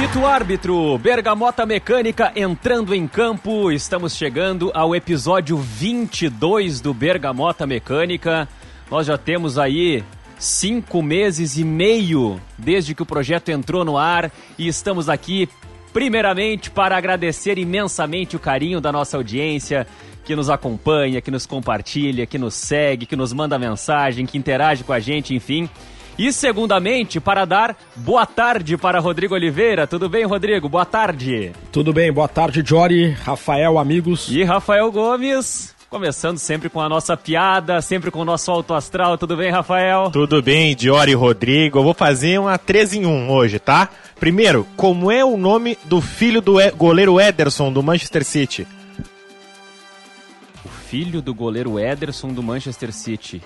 Apito árbitro, Bergamota Mecânica entrando em campo. Estamos chegando ao episódio 22 do Bergamota Mecânica. Nós já temos aí cinco meses e meio desde que o projeto entrou no ar e estamos aqui primeiramente para agradecer imensamente o carinho da nossa audiência que nos acompanha, que nos compartilha, que nos segue, que nos manda mensagem, que interage com a gente, enfim. E segundamente, para dar boa tarde para Rodrigo Oliveira. Tudo bem, Rodrigo? Boa tarde. Tudo bem, boa tarde, Jory, Rafael, amigos. E Rafael Gomes. Começando sempre com a nossa piada, sempre com o nosso alto astral. Tudo bem, Rafael? Tudo bem, Diori e Rodrigo. Eu vou fazer uma 3 em 1 hoje, tá? Primeiro, como é o nome do filho do goleiro Ederson do Manchester City? O filho do goleiro Ederson do Manchester City.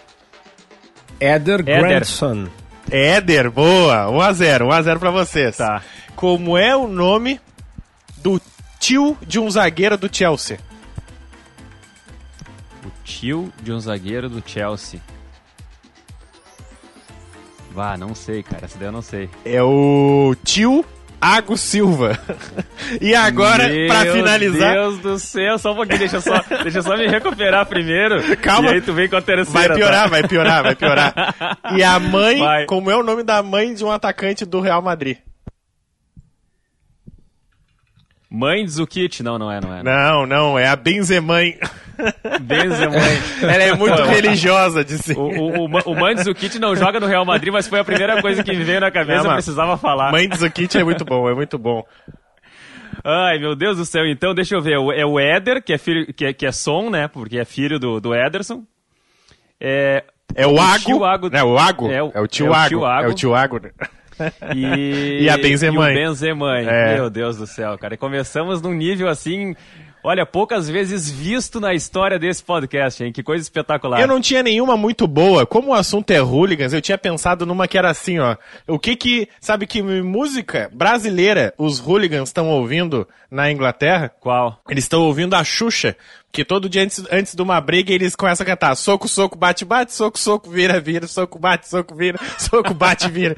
Eder, Eder. Grandson. Éder, boa. 1x0, 1x0 pra vocês. Tá. Como é o nome do tio de um zagueiro do Chelsea? O tio de um zagueiro do Chelsea. Vá, não sei, cara. Essa daí eu não sei. É o tio Ago Silva. e agora, para finalizar. Meu Deus do céu, só um pouquinho, deixa só, deixa só me recuperar primeiro. Calma. E aí tu vem com a terceira. Vai piorar, tá? vai piorar, vai piorar. E a mãe, vai. como é o nome da mãe de um atacante do Real Madrid? Mãe de Zukic? Não, não é, não é. Não, não, é a Benzemãe. Benzemãe. Ela é muito religiosa de ser. O, o, o, o Mandzukic não joga no Real Madrid, mas foi a primeira coisa que me veio na cabeça, não, eu precisava falar. Mandzukic é muito bom, é muito bom. Ai, meu Deus do céu. Então, deixa eu ver. É o Éder, que é, filho, que é, que é som, né? Porque é filho do, do Ederson. É, é o, o Ago. Ago. É o Ago. É o, é o tio é Ago. Ago. É o tio Ago. E, e a Benzemãe. E o Benzemãe. É. Meu Deus do céu, cara. E começamos num nível assim Olha, poucas vezes visto na história desse podcast, hein? Que coisa espetacular. Eu não tinha nenhuma muito boa. Como o assunto é hooligans, eu tinha pensado numa que era assim, ó. O que que, sabe que música brasileira os hooligans estão ouvindo na Inglaterra? Qual? Eles estão ouvindo a Xuxa. Que todo dia antes, antes de uma briga eles começam a cantar soco, soco, bate, bate, soco, soco, vira, vira, soco, bate, soco, vira, soco, bate, vira.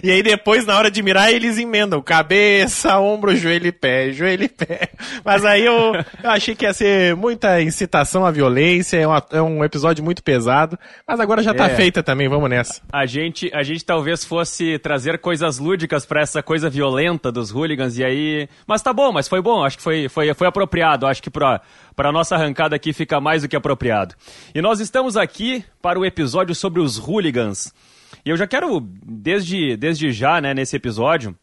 e aí depois, na hora de mirar, eles emendam cabeça, ombro, joelho e pé, joelho e pé. Mas aí eu, eu achei que ia ser muita incitação à violência, é, uma, é um episódio muito pesado, mas agora já tá é. feita também, vamos nessa. A gente, a gente talvez fosse trazer coisas lúdicas para essa coisa violenta dos hooligans, e aí... Mas tá bom, mas foi bom, acho que foi, foi, foi apropriado, acho que pra para nossa arrancada aqui fica mais do que apropriado. E nós estamos aqui para o episódio sobre os hooligans. E eu já quero, desde, desde já, né, nesse episódio,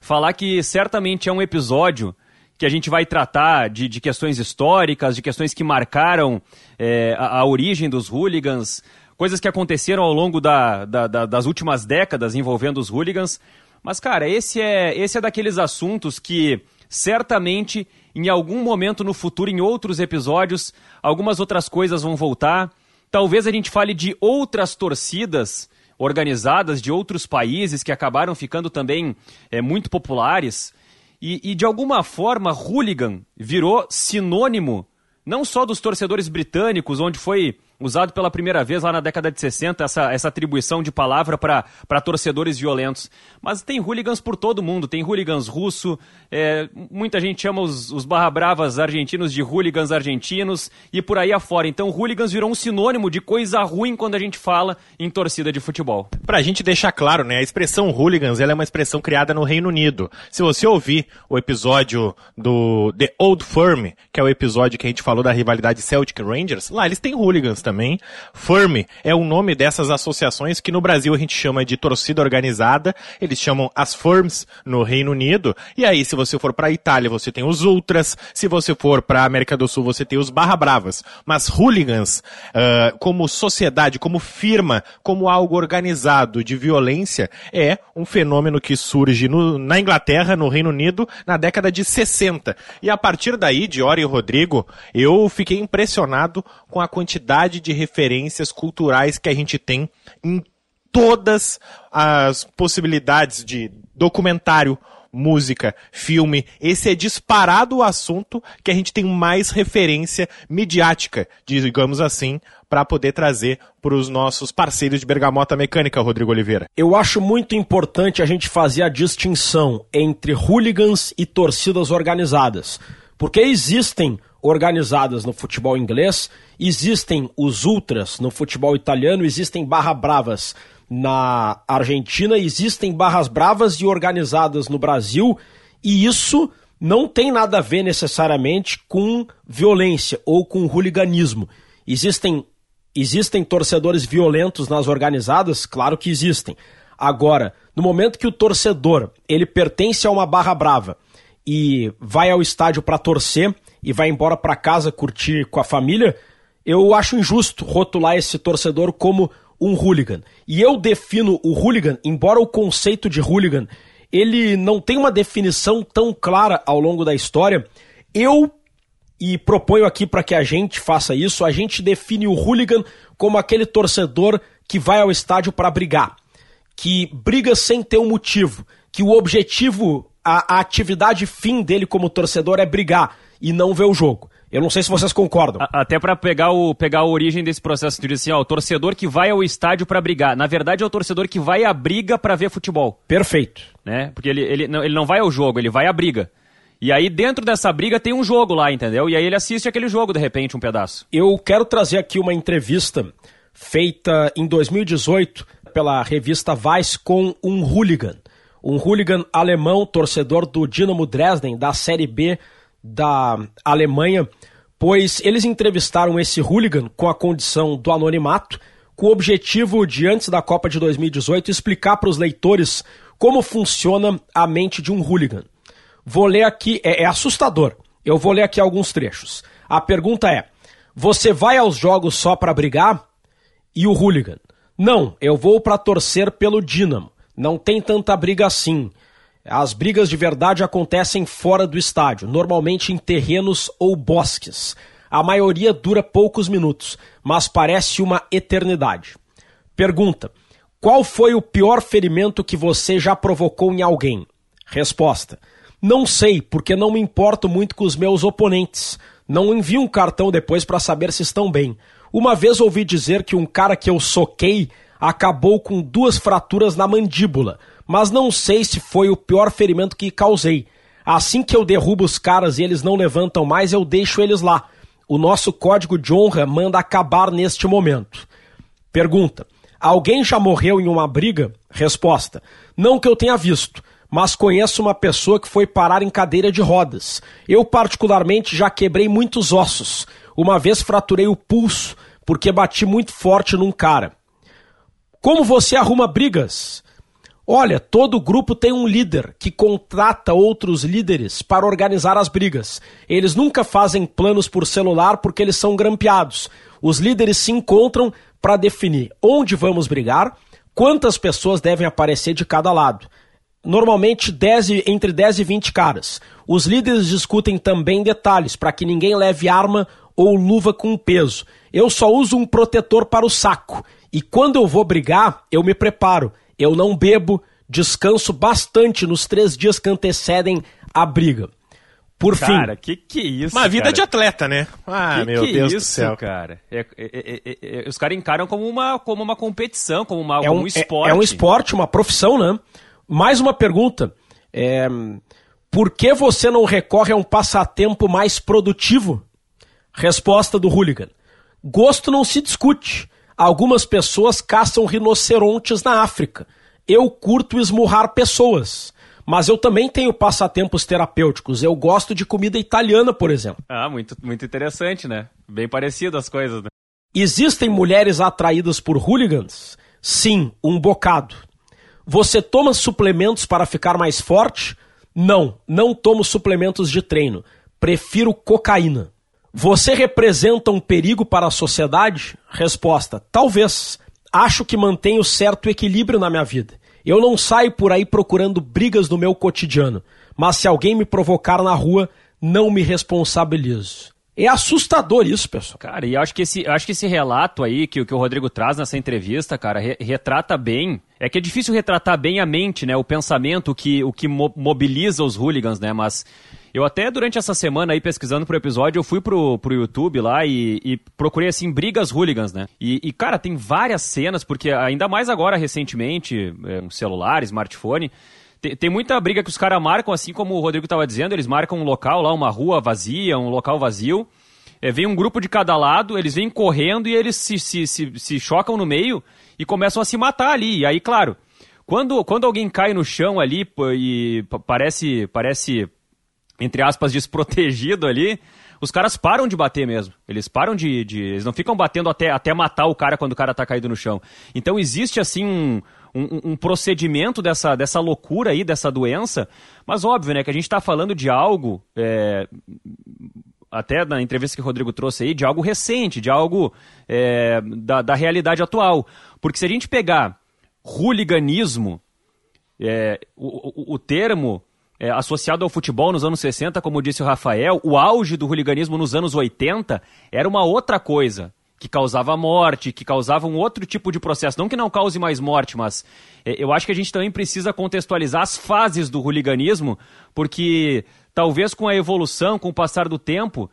falar que certamente é um episódio que a gente vai tratar de, de questões históricas, de questões que marcaram é, a, a, origem dos hooligans, coisas que aconteceram ao longo da, da, da, das últimas décadas envolvendo os hooligans. Mas, cara, esse é, esse é daqueles assuntos que certamente em algum momento no futuro, em outros episódios, algumas outras coisas vão voltar. Talvez a gente fale de outras torcidas organizadas de outros países que acabaram ficando também é, muito populares. E, e, de alguma forma, hooligan virou sinônimo não só dos torcedores britânicos, onde foi usado pela primeira vez lá na década de 60 essa, essa atribuição de palavra para torcedores violentos. Mas tem hooligans por todo mundo, tem hooligans russo, é, muita gente chama os, os barra bravas argentinos de hooligans argentinos e por aí afora. Então hooligans virou um sinônimo de coisa ruim quando a gente fala em torcida de futebol. Pra gente deixar claro, né, a expressão hooligans ela é uma expressão criada no Reino Unido. Se você ouvir o episódio do The Old Firm, que é o episódio que a gente falou da rivalidade Celtic Rangers, lá eles têm hooligans também. Firm é o nome dessas associações que no Brasil a gente chama de torcida organizada, eles chamam as Firms no Reino Unido. E aí, se você for para a Itália, você tem os Ultras, se você for para América do Sul, você tem os Barra Bravas. Mas hooligans, uh, como sociedade, como firma, como algo organizado de violência, é um fenômeno que surge no, na Inglaterra, no Reino Unido, na década de 60. E a partir daí, Diori e Rodrigo, eu fiquei impressionado com a quantidade quantidade de referências culturais que a gente tem em todas as possibilidades de documentário, música, filme. Esse é disparado o assunto que a gente tem mais referência midiática, digamos assim, para poder trazer para os nossos parceiros de bergamota mecânica, Rodrigo Oliveira. Eu acho muito importante a gente fazer a distinção entre hooligans e torcidas organizadas, porque existem organizadas no futebol inglês, existem os ultras no futebol italiano, existem barra bravas na Argentina, existem barras bravas e organizadas no Brasil, e isso não tem nada a ver necessariamente com violência ou com hooliganismo. Existem existem torcedores violentos nas organizadas? Claro que existem. Agora, no momento que o torcedor ele pertence a uma barra brava e vai ao estádio para torcer e vai embora para casa curtir com a família, eu acho injusto rotular esse torcedor como um hooligan. E eu defino o hooligan, embora o conceito de hooligan ele não tem uma definição tão clara ao longo da história, eu e proponho aqui para que a gente faça isso, a gente define o hooligan como aquele torcedor que vai ao estádio para brigar, que briga sem ter um motivo, que o objetivo, a, a atividade fim dele como torcedor é brigar e não ver o jogo. Eu não sei se vocês concordam. Até para pegar, o, pegar a origem desse processo, tu disse assim, ó, o torcedor que vai ao estádio para brigar. Na verdade, é o torcedor que vai à briga para ver futebol. Perfeito. Né? Porque ele, ele, não, ele não vai ao jogo, ele vai à briga. E aí, dentro dessa briga, tem um jogo lá, entendeu? E aí ele assiste aquele jogo, de repente, um pedaço. Eu quero trazer aqui uma entrevista feita em 2018 pela revista Vice com um hooligan. Um hooligan alemão, torcedor do Dinamo Dresden, da Série B da Alemanha, pois eles entrevistaram esse hooligan com a condição do anonimato, com o objetivo de, antes da Copa de 2018, explicar para os leitores como funciona a mente de um hooligan. Vou ler aqui, é, é assustador. Eu vou ler aqui alguns trechos. A pergunta é: você vai aos jogos só para brigar? E o hooligan? Não, eu vou para torcer pelo Dinamo. Não tem tanta briga assim. As brigas de verdade acontecem fora do estádio, normalmente em terrenos ou bosques. A maioria dura poucos minutos, mas parece uma eternidade. Pergunta: Qual foi o pior ferimento que você já provocou em alguém? Resposta: Não sei, porque não me importo muito com os meus oponentes. Não envio um cartão depois para saber se estão bem. Uma vez ouvi dizer que um cara que eu soquei acabou com duas fraturas na mandíbula mas não sei se foi o pior ferimento que causei. Assim que eu derrubo os caras e eles não levantam mais, eu deixo eles lá. O nosso código de honra manda acabar neste momento. Pergunta: Alguém já morreu em uma briga? Resposta: Não que eu tenha visto, mas conheço uma pessoa que foi parar em cadeira de rodas. Eu, particularmente, já quebrei muitos ossos. Uma vez fraturei o pulso porque bati muito forte num cara. Como você arruma brigas? Olha, todo grupo tem um líder que contrata outros líderes para organizar as brigas. Eles nunca fazem planos por celular porque eles são grampeados. Os líderes se encontram para definir onde vamos brigar, quantas pessoas devem aparecer de cada lado. Normalmente 10, entre 10 e 20 caras. Os líderes discutem também detalhes para que ninguém leve arma ou luva com peso. Eu só uso um protetor para o saco. E quando eu vou brigar, eu me preparo eu não bebo, descanso bastante nos três dias que antecedem a briga. Por cara, fim. Cara, que que é isso? Uma vida cara? de atleta, né? Ah, que meu que Deus isso, do céu. cara? É, é, é, é, os caras encaram como uma, como uma competição, como, uma, é um, um esporte. É, um esporte, uma profissão, né? Mais uma pergunta. por que você não recorre a um passatempo mais produtivo? Resposta do hooligan. Gosto não se discute. Algumas pessoas caçam rinocerontes na África. Eu curto esmurrar pessoas. Mas eu também tenho passatempos terapêuticos. Eu gosto de comida italiana, por exemplo. Ah, muito, muito interessante, né? Bem parecido as coisas, né? Existem mulheres atraídas por hooligans? Sim, um bocado. Você toma suplementos para ficar mais forte? Não, não tomo suplementos de treino. Prefiro cocaína. Você representa um perigo para a sociedade? Resposta: talvez. Acho que mantenho certo equilíbrio na minha vida. Eu não saio por aí procurando brigas no meu cotidiano, mas se alguém me provocar na rua, não me responsabilizo. É assustador isso, pessoal. Cara, e acho que esse, acho que esse relato aí que, que o Rodrigo traz nessa entrevista, cara, re, retrata bem É que é difícil retratar bem a mente, né? O pensamento, o que, o que mobiliza os hooligans, né? Mas eu até durante essa semana aí pesquisando pro episódio, eu fui pro, pro YouTube lá e, e procurei assim brigas hooligans, né? E, e, cara, tem várias cenas, porque ainda mais agora recentemente, é, um celular, smartphone, tem, tem muita briga que os caras marcam, assim como o Rodrigo tava dizendo, eles marcam um local lá, uma rua vazia, um local vazio. É, vem um grupo de cada lado, eles vêm correndo e eles se, se, se, se chocam no meio e começam a se matar ali. E aí, claro, quando, quando alguém cai no chão ali e parece, parece, entre aspas, desprotegido ali, os caras param de bater mesmo. Eles param de, de. Eles não ficam batendo até, até matar o cara quando o cara tá caído no chão. Então existe assim um. Um, um, procedimento dessa, dessa loucura aí, dessa doença, mas óbvio, né, que a gente está falando de algo é, até na entrevista que o Rodrigo trouxe aí, de algo recente, de algo é, da, da realidade atual. Porque se a gente pegar hooliganismo, é, o, o, o, termo é, associado ao futebol nos anos 60, como disse o Rafael, o auge do hooliganismo nos anos 80 era uma outra coisa. Que causava morte, que causava um outro tipo de processo. Não que não cause mais morte, mas é, eu acho que a gente também precisa contextualizar as fases do hooliganismo, porque talvez com a evolução, com o passar do tempo,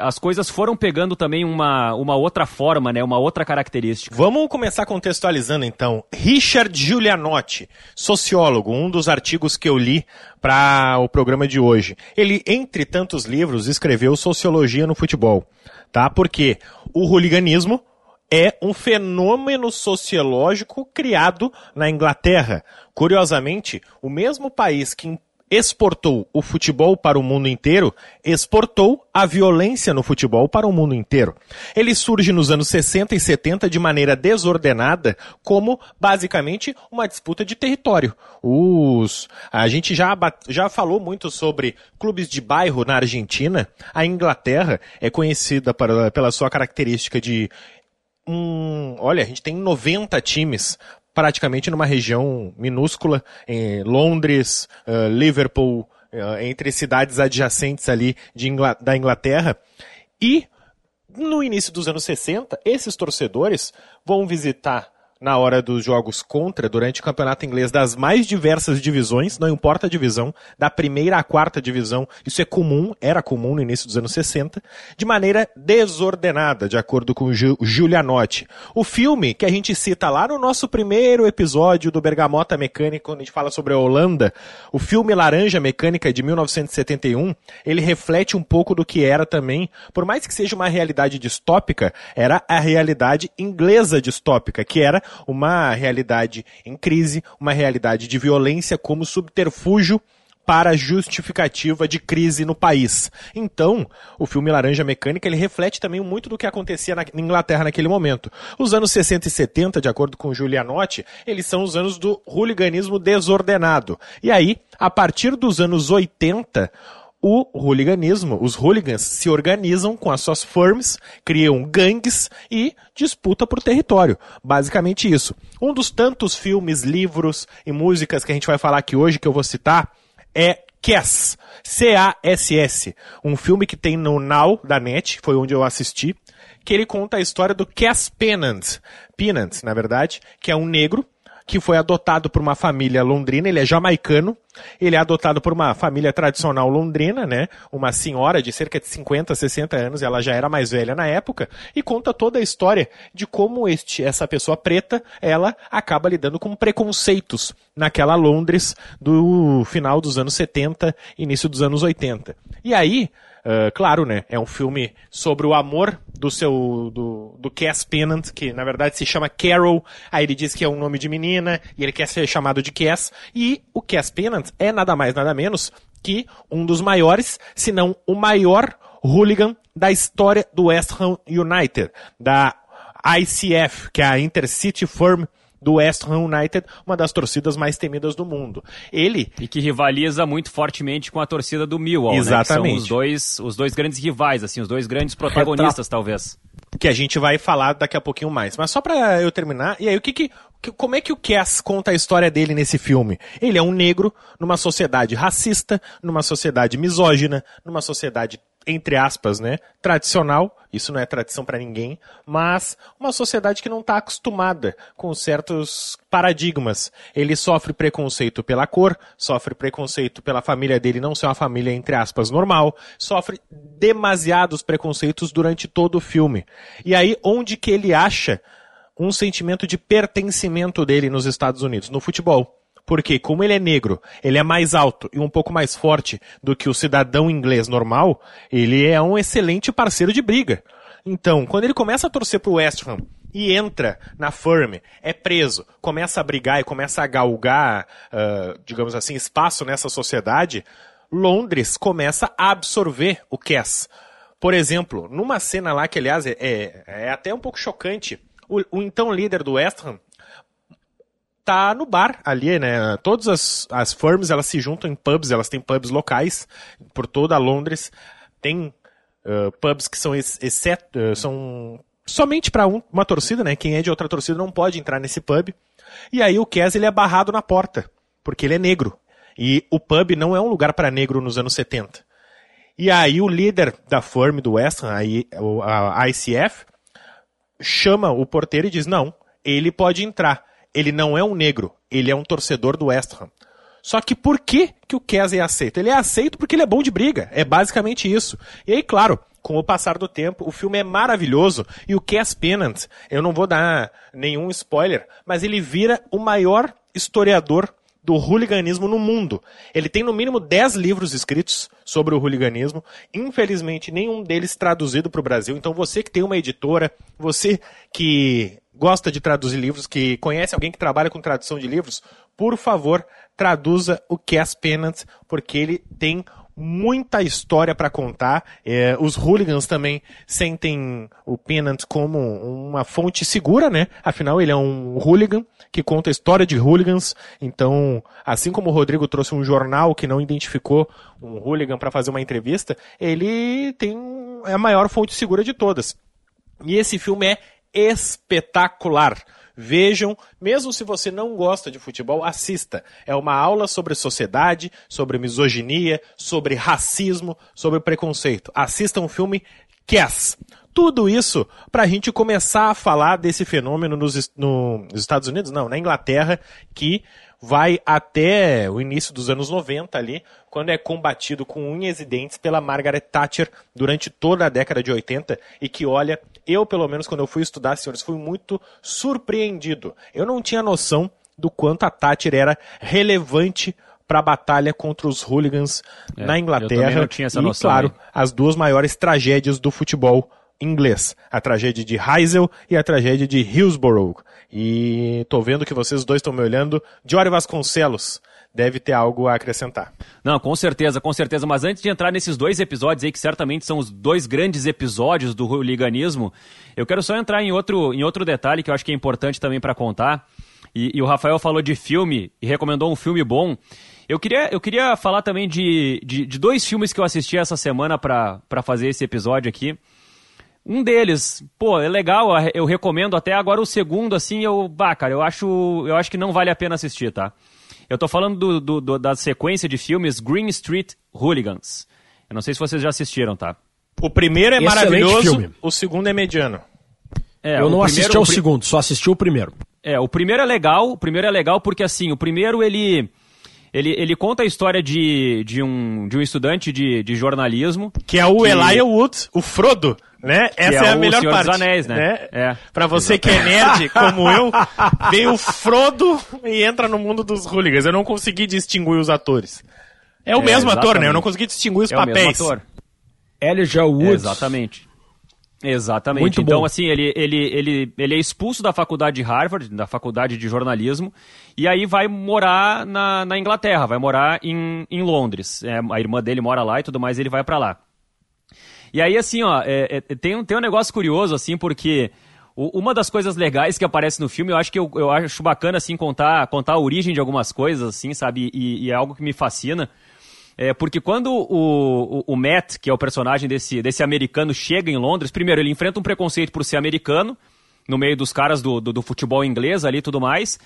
as coisas foram pegando também uma, uma outra forma, né? Uma outra característica. Vamos começar contextualizando então. Richard Giulianotti, sociólogo, um dos artigos que eu li para o programa de hoje. Ele, entre tantos livros, escreveu Sociologia no Futebol, tá? Porque o hooliganismo é um fenômeno sociológico criado na Inglaterra. Curiosamente, o mesmo país que exportou o futebol para o mundo inteiro, exportou a violência no futebol para o mundo inteiro. Ele surge nos anos 60 e 70 de maneira desordenada, como basicamente uma disputa de território. Os, a gente já, já falou muito sobre clubes de bairro na Argentina. A Inglaterra é conhecida para, pela sua característica de um, olha, a gente tem 90 times praticamente numa região minúscula, em Londres, uh, Liverpool, uh, entre cidades adjacentes ali Ingl da Inglaterra. E no início dos anos 60, esses torcedores vão visitar na hora dos jogos contra, durante o campeonato inglês, das mais diversas divisões, não importa a divisão, da primeira à quarta divisão, isso é comum, era comum no início dos anos 60, de maneira desordenada, de acordo com Giulianotti. O filme que a gente cita lá no nosso primeiro episódio do Bergamota Mecânica, quando a gente fala sobre a Holanda, o filme Laranja Mecânica de 1971, ele reflete um pouco do que era também, por mais que seja uma realidade distópica, era a realidade inglesa distópica, que era uma realidade em crise, uma realidade de violência como subterfúgio para justificativa de crise no país. Então, o filme Laranja Mecânica ele reflete também muito do que acontecia na Inglaterra naquele momento. Os anos 60 e 70, de acordo com Giulianotti, eles são os anos do hooliganismo desordenado. E aí, a partir dos anos 80, o hooliganismo, os hooligans se organizam com as suas firms, criam gangues e disputa por território. Basicamente isso. Um dos tantos filmes, livros e músicas que a gente vai falar aqui hoje, que eu vou citar, é Cass, C-A-S-S, um filme que tem no Now da NET, foi onde eu assisti, que ele conta a história do Cass Pennant, Pennant, na verdade, que é um negro que foi adotado por uma família londrina, ele é jamaicano, ele é adotado por uma família tradicional londrina, né? Uma senhora de cerca de 50, 60 anos, ela já era mais velha na época, e conta toda a história de como este, essa pessoa preta, ela acaba lidando com preconceitos naquela Londres do final dos anos 70, início dos anos 80. E aí, Uh, claro, né? É um filme sobre o amor do seu. do, do Cass Pennant, que na verdade se chama Carol. Aí ele diz que é um nome de menina e ele quer ser chamado de Cass. E o Cass Pennant é nada mais, nada menos que um dos maiores, se não o maior hooligan da história do West Ham United, da ICF, que é a Intercity Firm do West Ham United, uma das torcidas mais temidas do mundo. Ele e que rivaliza muito fortemente com a torcida do Millwall, Exatamente. Né? São os dois, os dois grandes rivais, assim, os dois grandes protagonistas, talvez. Que a gente vai falar daqui a pouquinho mais. Mas só para eu terminar, e aí o que que como é que o Cass conta a história dele nesse filme? Ele é um negro numa sociedade racista, numa sociedade misógina, numa sociedade entre aspas, né, tradicional, isso não é tradição para ninguém, mas uma sociedade que não está acostumada com certos paradigmas. Ele sofre preconceito pela cor, sofre preconceito pela família dele não ser uma família entre aspas normal, sofre demasiados preconceitos durante todo o filme. E aí onde que ele acha um sentimento de pertencimento dele nos Estados Unidos, no futebol? Porque, como ele é negro, ele é mais alto e um pouco mais forte do que o cidadão inglês normal, ele é um excelente parceiro de briga. Então, quando ele começa a torcer pro West Ham e entra na firm, é preso, começa a brigar e começa a galgar, uh, digamos assim, espaço nessa sociedade, Londres começa a absorver o Cass. Por exemplo, numa cena lá que, aliás, é, é, é até um pouco chocante, o, o, então líder do West Ham tá no bar ali, né? Todas as, as firms, elas se juntam em pubs, elas têm pubs locais por toda Londres. Tem uh, pubs que são exceto, uh, são somente para um, uma torcida, né? Quem é de outra torcida não pode entrar nesse pub. E aí o Kes ele é barrado na porta, porque ele é negro. E o pub não é um lugar para negro nos anos 70. E aí o líder da firm do West Ham, a ICF, chama o porteiro e diz: "Não, ele pode entrar" ele não é um negro, ele é um torcedor do West Ham. Só que por que, que o Kesey é aceito? Ele é aceito porque ele é bom de briga. É basicamente isso. E aí, claro, com o passar do tempo, o filme é maravilhoso e o Cass Pennant, eu não vou dar nenhum spoiler, mas ele vira o maior historiador do hooliganismo no mundo. Ele tem no mínimo 10 livros escritos sobre o hooliganismo, infelizmente nenhum deles traduzido para o Brasil. Então você que tem uma editora, você que gosta de traduzir livros, que conhece alguém que trabalha com tradução de livros, por favor, traduza o Cass Pennant, porque ele tem muita história para contar. É, os hooligans também sentem o Pennant como uma fonte segura, né? Afinal, ele é um hooligan que conta a história de hooligans. Então, assim como o Rodrigo trouxe um jornal que não identificou um hooligan para fazer uma entrevista, ele tem é a maior fonte segura de todas. E esse filme é espetacular. Vejam, mesmo se você não gosta de futebol, assista. É uma aula sobre sociedade, sobre misoginia, sobre racismo, sobre preconceito. Assista um filme Cass. Tudo isso para a gente começar a falar desse fenômeno nos, nos Estados Unidos, não, na Inglaterra, que vai até o início dos anos 90 ali, quando é combatido com unhas e dentes pela Margaret Thatcher durante toda a década de 80 e que, olha, eu pelo menos quando eu fui estudar, senhores, fui muito surpreendido. Eu não tinha noção do quanto a Thatcher era relevante para a batalha contra os hooligans é, na Inglaterra. Eu não tinha essa noção, e, claro, aí. as duas maiores tragédias do futebol inglês. A tragédia de Heysel e a tragédia de Hillsborough. E tô vendo que vocês dois estão me olhando. Diori Vasconcelos deve ter algo a acrescentar. Não, com certeza, com certeza. Mas antes de entrar nesses dois episódios aí, que certamente são os dois grandes episódios do hooliganismo, eu quero só entrar em outro, em outro detalhe que eu acho que é importante também para contar. E, e, o Rafael falou de filme e recomendou um filme bom. Eu queria, eu queria falar também de, de, de dois filmes que eu assisti essa semana para fazer esse episódio aqui. Um deles, pô, é legal, eu recomendo até agora o segundo, assim, eu, bah, cara, eu acho, eu acho que não vale a pena assistir, tá? Eu tô falando do, do, do, da sequência de filmes Green Street Hooligans. Eu não sei se vocês já assistiram, tá? O primeiro é Excelente maravilhoso, filme. o segundo é mediano. É, eu não primeiro, assisti ao segundo, só assisti o primeiro. É, o primeiro é legal, o primeiro é legal porque assim, o primeiro ele ele, ele conta a história de, de, um, de um estudante de, de jornalismo. Que é o que... Elijah Wood, o Frodo, né? Essa é, é, a melhor Senhor parte. Dos Anéis, né? né? É. Pra você Exatamente. que é nerd, como eu, vem o Frodo e entra no mundo dos hooligans. Eu não consegui distinguir os atores. É o é, mesmo exatamente. ator, né? Eu não consegui distinguir os é papéis. O mesmo ator. Elijah Wood. Exatamente. Exatamente. Muito então, bom. assim, ele, ele, ele, ele é expulso da faculdade de Harvard, da faculdade de jornalismo, e aí vai morar na, na Inglaterra, vai morar em, em Londres. É, a irmã dele mora lá e tudo mais, ele vai para lá. E aí, assim, ó, é, é, tem, um, tem um negócio curioso, assim, porque o, uma das coisas legais que aparece no filme, eu acho que eu, eu acho bacana, assim, contar, contar a origem de algumas coisas, assim, sabe? E, e é algo que me fascina. É, porque quando o, o, o, Matt, que é o personagem desse, desse americano, chega em Londres, primeiro, ele enfrenta um preconceito por ser americano, no meio dos caras do, do, do futebol inglês ali e tudo mais,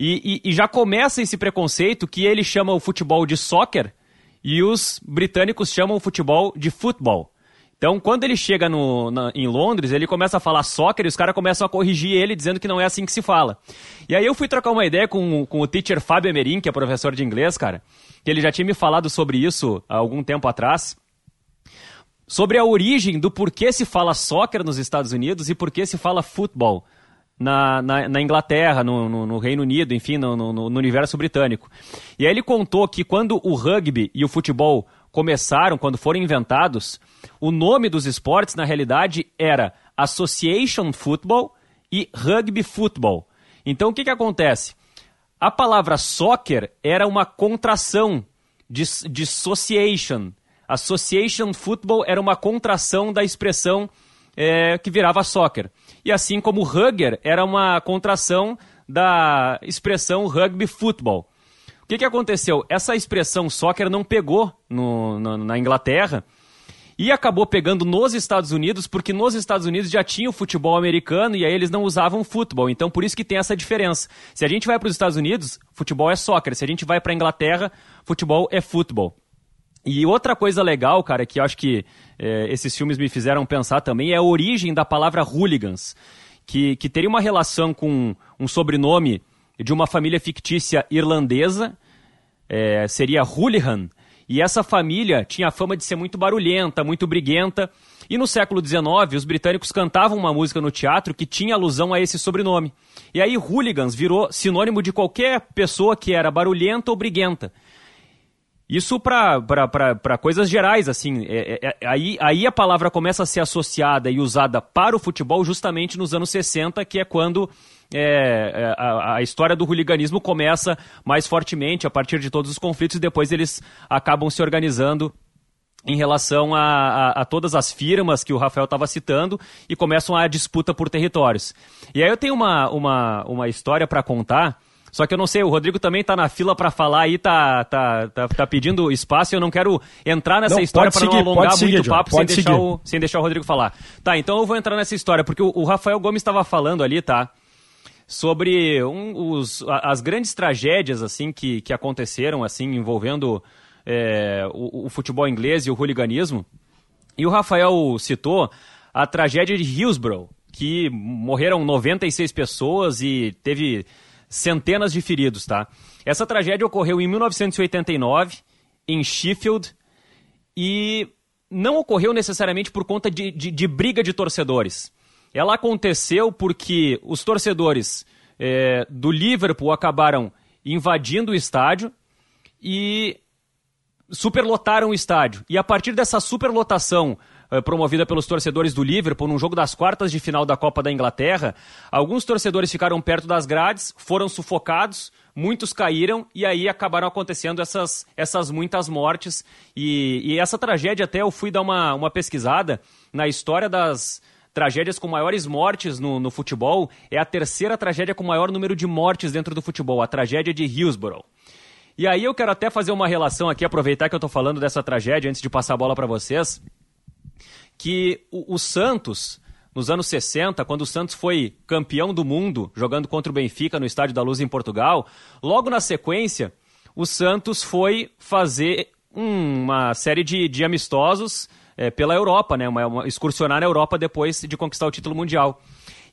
e, e, e, já começa esse preconceito que ele chama o futebol de soccer e os britânicos chamam o futebol de futebol. Então, quando ele chega no, na, em Londres, ele começa a falar soccer e os caras começam a corrigir ele, dizendo que não é assim que se fala. E aí eu fui trocar uma ideia com, com o teacher Fábio Emerim, que é professor de inglês, cara, que ele já tinha me falado sobre isso há algum tempo atrás sobre a origem do porquê se fala soccer nos Estados Unidos e porquê se fala futebol na, na, na Inglaterra, no, no, no, Reino Unido, enfim, no, no, universo britânico. E aí ele contou que quando o rugby e o futebol começaram, quando foram inventados, o nome dos esportes, na realidade, era Association Football e Rugby Football. Então, o que, que acontece? A palavra soccer era uma contração de, de association. Association Football era uma contração da expressão é, que virava soccer. E assim como rugger era uma contração da expressão rugby football. O que, que aconteceu? Essa expressão soccer não pegou no, no, na Inglaterra e acabou pegando nos Estados Unidos, porque nos Estados Unidos já tinha o futebol americano e aí eles não usavam futebol. Então por isso que tem essa diferença. Se a gente vai para os Estados Unidos, futebol é soccer. Se a gente vai para a Inglaterra, futebol é futebol. E outra coisa legal, cara, que eu acho que é, esses filmes me fizeram pensar também é a origem da palavra hooligans, que, que teria uma relação com um sobrenome de uma família fictícia irlandesa, é, seria Hooligan, e essa família tinha a fama de ser muito barulhenta, muito briguenta, e no século XIX os britânicos cantavam uma música no teatro que tinha alusão a esse sobrenome. E aí hooligans virou sinônimo de qualquer pessoa que era barulhenta ou briguenta. Isso para coisas gerais, assim. É, é, é, aí, aí a palavra começa a ser associada e usada para o futebol justamente nos anos 60, que é quando é, é, a, a, história do hooliganismo começa mais fortemente a partir de todos os conflitos e depois eles acabam se organizando em relação a, a, a, todas as firmas que o Rafael estava citando e começam a disputa por territórios. E aí eu tenho uma, uma, uma história para contar só que eu não sei, o Rodrigo também tá na fila para falar aí, tá, tá, tá, tá, pedindo espaço e eu não quero entrar nessa não, história para não alongar muito o papo sem deixar, o, sem deixar o Rodrigo falar. Tá, então eu vou entrar nessa história, porque o, o Rafael Gomes estava falando ali, tá? Sobre um, os, as grandes tragédias, assim, que, que aconteceram, assim, envolvendo é, o, o futebol inglês e o hooliganismo. E o Rafael citou a tragédia de Hillsborough, que morreram 96 pessoas e teve centenas de feridos, tá? Essa tragédia ocorreu em 1989, em Sheffield, e não ocorreu necessariamente por conta de, de, de briga de torcedores. Ela aconteceu porque os torcedores é, do Liverpool acabaram invadindo o estádio e superlotaram o estádio. E a partir dessa superlotação eh, promovida pelos torcedores do Liverpool num jogo das quartas de final da Copa da Inglaterra. Alguns torcedores ficaram perto das grades, foram sufocados, muitos caíram e aí acabaram acontecendo essas, essas muitas mortes. E, e essa tragédia, até eu fui dar uma, uma pesquisada na história das tragédias com maiores mortes no, no futebol. É a terceira tragédia com maior número de mortes dentro do futebol, a tragédia de Hillsborough. E aí eu quero até fazer uma relação aqui, aproveitar que eu estou falando dessa tragédia antes de passar a bola para vocês que o, o Santos, nos anos 60, quando o Santos foi campeão do mundo, jogando contra o Benfica no Estádio da Luz em Portugal, logo na sequência, o Santos foi fazer uma série de, de amistosos é, pela Europa, né? Uma, uma, excursionar na Europa depois de conquistar o título mundial.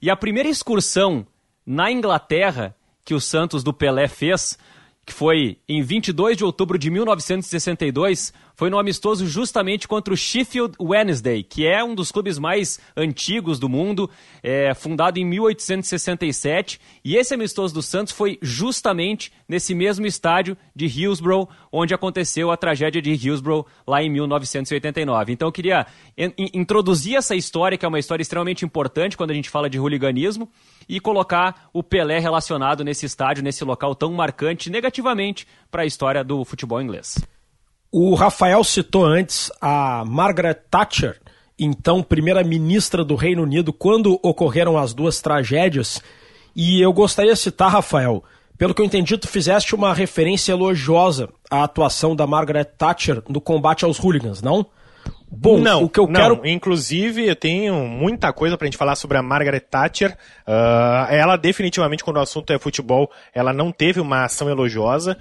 E a primeira excursão na Inglaterra que o Santos do Pelé fez, que foi em 22 de outubro de 1962, foi no amistoso justamente contra o Sheffield Wednesday, que é um dos clubes mais antigos do mundo, é, fundado em 1867. E esse amistoso do Santos foi justamente nesse mesmo estádio de Hillsborough, onde aconteceu a tragédia de Hillsborough lá em 1989. Então eu queria introduzir essa história, que é uma história extremamente importante quando a gente fala de hooliganismo, e colocar o Pelé relacionado nesse estádio, nesse local tão marcante negativamente para a história do futebol inglês. O Rafael citou antes a Margaret Thatcher, então primeira-ministra do Reino Unido, quando ocorreram as duas tragédias. E eu gostaria de citar, Rafael, pelo que eu entendi, tu fizeste uma referência elogiosa à atuação da Margaret Thatcher no combate aos hooligans, não? Bom. Não, o que eu não. quero. Inclusive, eu tenho muita coisa pra gente falar sobre a Margaret Thatcher. Uh, ela, definitivamente, quando o assunto é futebol, ela não teve uma ação elogiosa.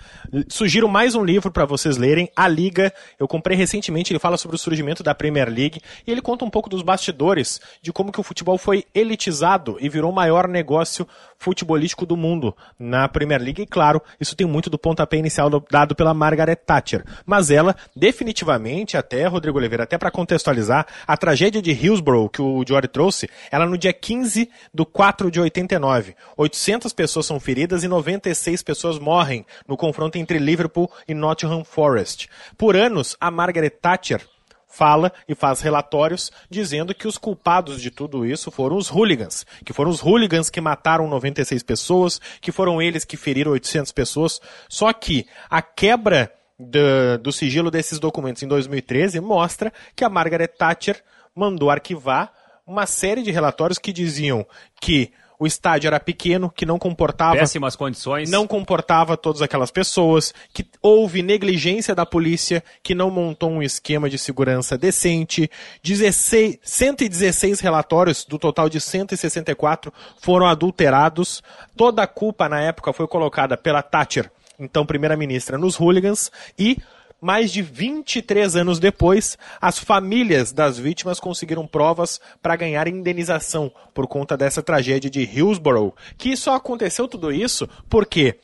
Sugiro mais um livro para vocês lerem, A Liga. Eu comprei recentemente, ele fala sobre o surgimento da Premier League e ele conta um pouco dos bastidores de como que o futebol foi elitizado e virou o maior negócio futebolístico do mundo na Premier League. E claro, isso tem muito do pontapé inicial dado pela Margaret Thatcher. Mas ela, definitivamente, até, Rodrigo Oliveira, até para contextualizar, a tragédia de Hillsborough que o Jory trouxe, ela no dia 15 do 4 de 89. 800 pessoas são feridas e 96 pessoas morrem no confronto entre Liverpool e Nottingham Forest. Por anos, a Margaret Thatcher fala e faz relatórios dizendo que os culpados de tudo isso foram os hooligans, que foram os hooligans que mataram 96 pessoas, que foram eles que feriram 800 pessoas. Só que a quebra do, do sigilo desses documentos em 2013 mostra que a Margaret Thatcher mandou arquivar uma série de relatórios que diziam que o estádio era pequeno, que não comportava. Péssimas condições. Não comportava todas aquelas pessoas, que houve negligência da polícia, que não montou um esquema de segurança decente. 16, 116 relatórios, do total de 164, foram adulterados. Toda a culpa na época foi colocada pela Thatcher, então primeira-ministra, nos hooligans, e mais de 23 anos depois, as famílias das vítimas conseguiram provas para ganhar indenização por conta dessa tragédia de Hillsborough, que só aconteceu tudo isso porque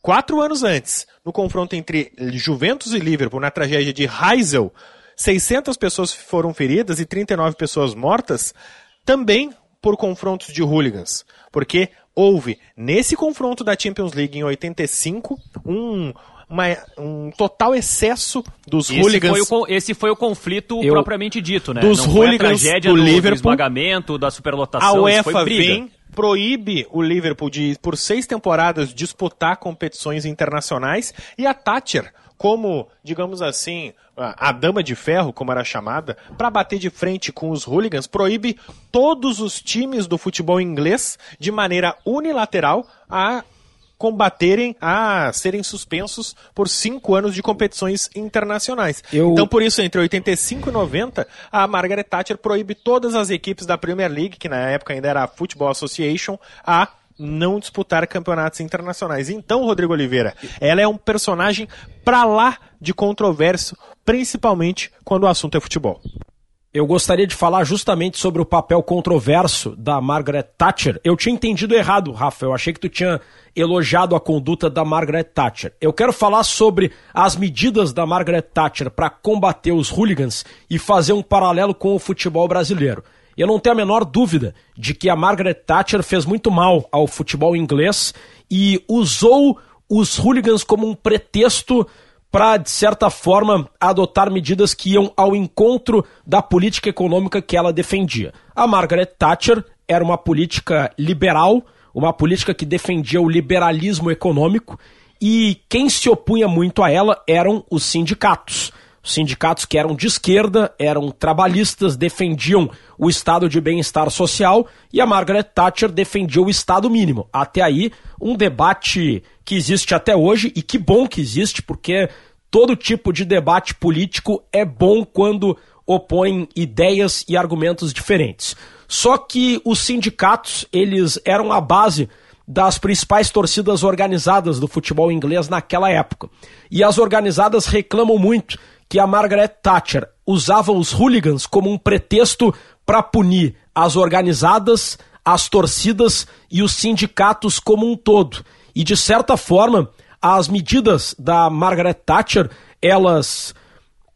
quatro anos antes, no confronto entre Juventus e Liverpool, na tragédia de Heysel, 600 pessoas foram feridas e 39 pessoas mortas, também por confrontos de hooligans, porque houve nesse confronto da Champions League em 85 um uma, um total excesso dos esse hooligans. Foi o, esse foi o conflito Eu, propriamente dito, né? Dos Não hooligans foi a tragédia do, do, Liverpool. do esmagamento, da superlotação. A UEFA vem, proíbe o Liverpool de, por seis temporadas, disputar competições internacionais e a Thatcher como, digamos assim, a, a dama de ferro, como era chamada, para bater de frente com os hooligans, proíbe todos os times do futebol inglês de maneira unilateral a combaterem a serem suspensos por cinco anos de competições internacionais. Eu- Então, por isso, entre 85 e 90, a Margaret Thatcher proíbe todas as equipes da Premier League, que na época ainda era a Football Association, a não disputar campeonatos internacionais. Então, Rodrigo Oliveira, ela é um personagem pra lá de controverso, principalmente quando o assunto é futebol. Eu gostaria de falar justamente sobre o papel controverso da Margaret Thatcher. Eu tinha entendido errado, Rafa. Eu achei que tu tinha elogiado a conduta da Margaret Thatcher. Eu quero falar sobre as medidas da Margaret Thatcher para combater os hooligans e fazer um paralelo com o futebol brasileiro. Eu não tenho a menor dúvida de que a Margaret Thatcher fez muito mal ao futebol inglês e usou os hooligans como um pretexto para, de certa forma, adotar medidas que iam ao encontro da política econômica que ela defendia. A Margaret Thatcher era uma política liberal, uma política que defendia o liberalismo econômico, e quem se opunha muito a ela eram os sindicatos. Os sindicatos que eram de esquerda, eram trabalhistas, defendiam o estado de bem-estar social e a Margaret Thatcher defendia o estado mínimo. Até aí, um debate que existe até hoje e que bom que existe, porque todo tipo de debate político é bom quando opõem ideias e argumentos diferentes. Só que os sindicatos, eles eram a base das principais torcidas organizadas do futebol inglês naquela época. E as organizadas reclamam muito que a Margaret Thatcher usava os hooligans como um pretexto para punir as organizadas, as torcidas e os sindicatos como um todo. E de certa forma, as medidas da Margaret Thatcher, elas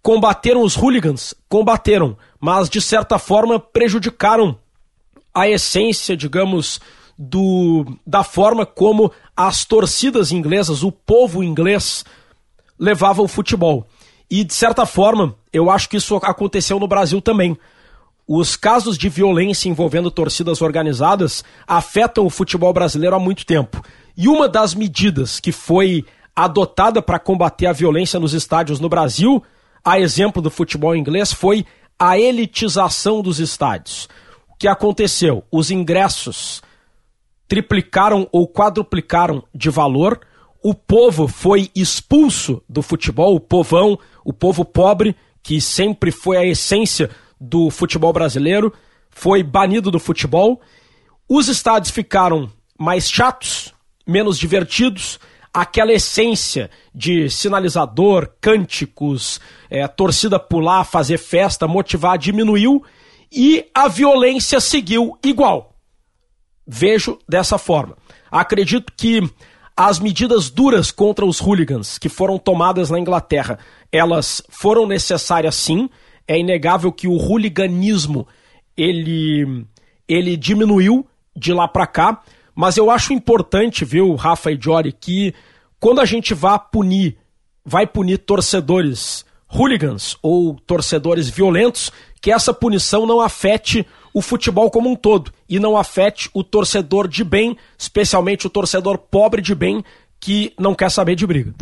combateram os hooligans, combateram, mas de certa forma prejudicaram a essência, digamos, do, da forma como as torcidas inglesas, o povo inglês, levava o futebol. E, de certa forma, eu acho que isso aconteceu no Brasil também. Os casos de violência envolvendo torcidas organizadas afetam o futebol brasileiro há muito tempo. E uma das medidas que foi adotada para combater a violência nos estádios no Brasil, a exemplo do futebol inglês, foi a elitização dos estádios. O que aconteceu? Os ingressos triplicaram ou quadruplicaram de valor, o povo foi expulso do futebol, o povão, o povo pobre, que sempre foi a essência do futebol brasileiro, foi banido do futebol. Os estádios ficaram mais chatos, menos divertidos, aquela essência de sinalizador, cânticos, é, torcida pular, fazer festa, motivar, diminuiu e a violência seguiu igual. Vejo dessa forma. Acredito que as medidas duras contra os hooligans que foram tomadas na Inglaterra, elas foram necessárias sim. É inegável que o hooliganismo ele, ele diminuiu de lá para cá, mas eu acho importante, viu, Rafa e Jory, que quando a gente vá punir, vai punir torcedores hooligans ou torcedores violentos, que essa punição não afete o futebol como um todo e não afete o torcedor de bem, especialmente o torcedor pobre de bem que não quer saber de briga.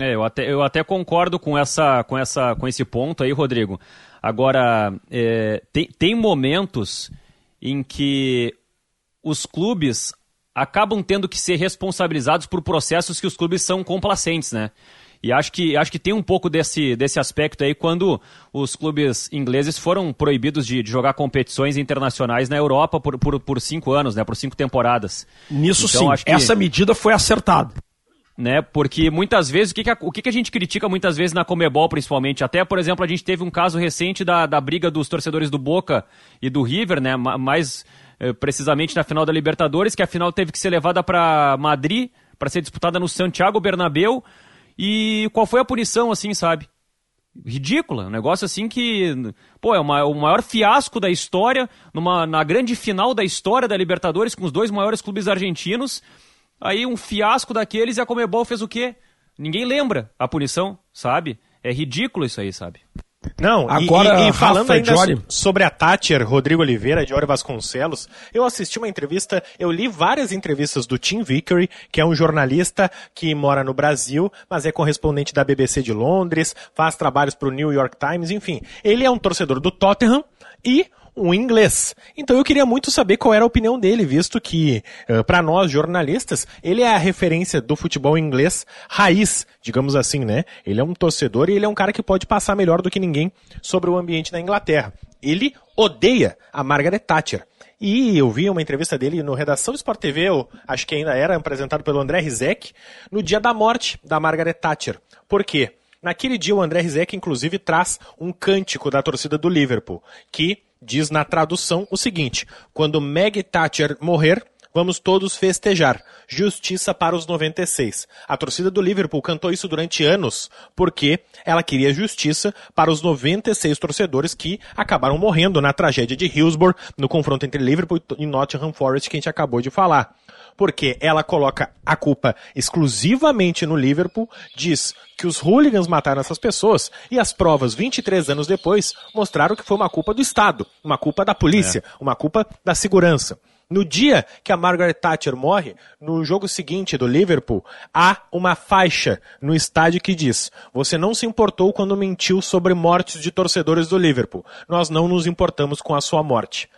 É, eu até, eu até concordo com, essa, com, essa, com esse ponto aí, Rodrigo. Agora, é, tem, tem momentos em que os clubes acabam tendo que ser responsabilizados por processos que os clubes são complacentes, né? E acho que, acho que tem um pouco desse, desse aspecto aí quando os clubes ingleses foram proibidos de, de jogar competições internacionais na Europa por, por, por, cinco anos, né? Por cinco temporadas. Nisso então, sim, que, essa medida foi acertada. Né, porque muitas vezes, o que, que, a, o que, que a gente critica muitas vezes na Comebol, principalmente? Até, por exemplo, a gente teve um caso recente da, da briga dos torcedores do Boca e do River, né? Mais eh, precisamente na final da Libertadores, que a final teve que ser levada para Madrid, para ser disputada no Santiago Bernabéu. E qual foi a punição, assim, sabe? Ridícula, um negócio assim que, pô, é uma, o maior fiasco da história, numa, na grande final da história da Libertadores, com os dois maiores clubes argentinos. Aí um fiasco daqueles e a Comebol fez o quê? Ninguém lembra a punição, sabe? É ridículo isso aí, sabe? Não, Agora, e, e, falando ainda Jory... sobre a Thatcher, Rodrigo Oliveira, Diori Vasconcelos, eu assisti uma entrevista, eu li várias entrevistas do Tim Vickery, que é um jornalista que mora no Brasil, mas é correspondente da BBC de Londres, faz trabalhos para o New York Times, enfim. Ele é um torcedor do Tottenham e um inglês. Então eu queria muito saber qual era a opinião dele, visto que, uh, para nós jornalistas, ele é a referência do futebol inglês raiz, digamos assim, né? Ele é um torcedor e ele é um cara que pode passar melhor do que ninguém sobre o ambiente na Inglaterra. Ele odeia a Margaret Thatcher. E eu vi uma entrevista dele no Redação Sport TV, eu acho que ainda era apresentado pelo André Rizek, no dia da morte da Margaret Thatcher. Por quê? Naquele dia o André Rizek inclusive traz um cântico da torcida do Liverpool, que diz na tradução o seguinte: quando Meg Thatcher morrer, vamos todos festejar. Justiça para os 96. A torcida do Liverpool cantou isso durante anos porque ela queria justiça para os 96 torcedores que acabaram morrendo na tragédia de Hillsborough, no confronto entre Liverpool e Nottingham Forest que a gente acabou de falar porque ela coloca a culpa exclusivamente no Liverpool, diz que os hooligans mataram essas pessoas e as provas 23 anos depois mostraram que foi uma culpa do Estado, uma culpa da polícia, é. uma culpa da segurança. No dia que a Margaret Thatcher morre, no jogo seguinte do Liverpool, há uma faixa no estádio que diz: Você não se importou quando mentiu sobre mortes de torcedores do Liverpool. Nós não nos importamos com a sua morte.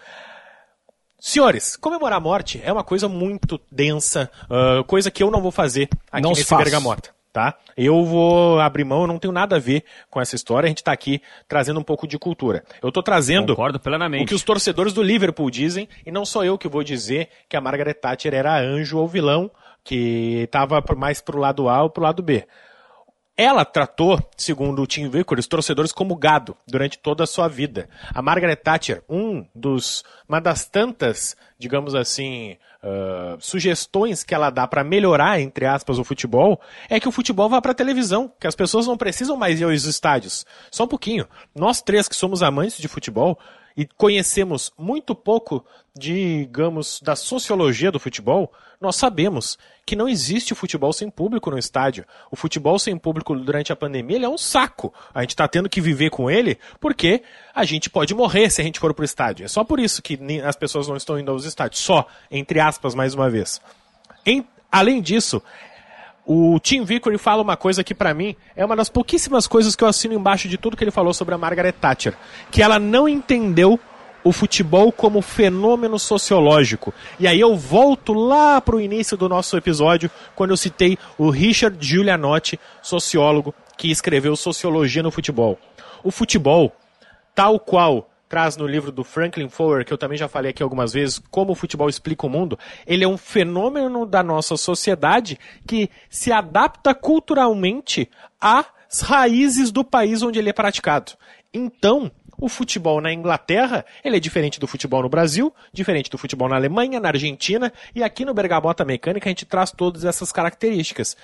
Senhores, comemorar a morte é uma coisa muito densa, uh, coisa que eu não vou fazer aqui não nesse Bergamota. Tá? Eu vou abrir mão, eu não tenho nada a ver com essa história, a gente está aqui trazendo um pouco de cultura. Eu estou trazendo o que os torcedores do Liverpool dizem, e não sou eu que vou dizer que a Margaret Thatcher era anjo ou vilão, que estava mais pro lado A ou pro lado B. Ela tratou, segundo o Tim Vickery, os torcedores como gado durante toda a sua vida. A Margaret Thatcher, um dos, uma das tantas, digamos assim, uh, sugestões que ela dá para melhorar, entre aspas, o futebol, é que o futebol vá para a televisão, que as pessoas não precisam mais ir aos estádios. Só um pouquinho. Nós três que somos amantes de futebol, e conhecemos muito pouco, digamos, da sociologia do futebol, nós sabemos que não existe futebol sem público no estádio. O futebol sem público durante a pandemia é um saco. A gente está tendo que viver com ele porque a gente pode morrer se a gente for para o estádio. É só por isso que as pessoas não estão indo aos estádios. Só, entre aspas, mais uma vez. Em, além disso, o Tim Vickery fala uma coisa que para mim é uma das pouquíssimas coisas que eu assino embaixo de tudo que ele falou sobre a Margaret Thatcher, que ela não entendeu o futebol como fenômeno sociológico. E aí eu volto lá para o início do nosso episódio, quando eu citei o Richard Giulianotti, sociólogo, que escreveu Sociologia no Futebol. O futebol, tal qual traz no livro do Franklin Foer, que eu também já falei aqui algumas vezes, como o futebol explica o mundo, ele é um fenômeno da nossa sociedade que se adapta culturalmente às raízes do país onde ele é praticado. Então, o futebol na Inglaterra, ele é diferente do futebol no Brasil, diferente do futebol na Alemanha, na Argentina, e aqui no Bergamota Mecânica a gente traz todas essas características.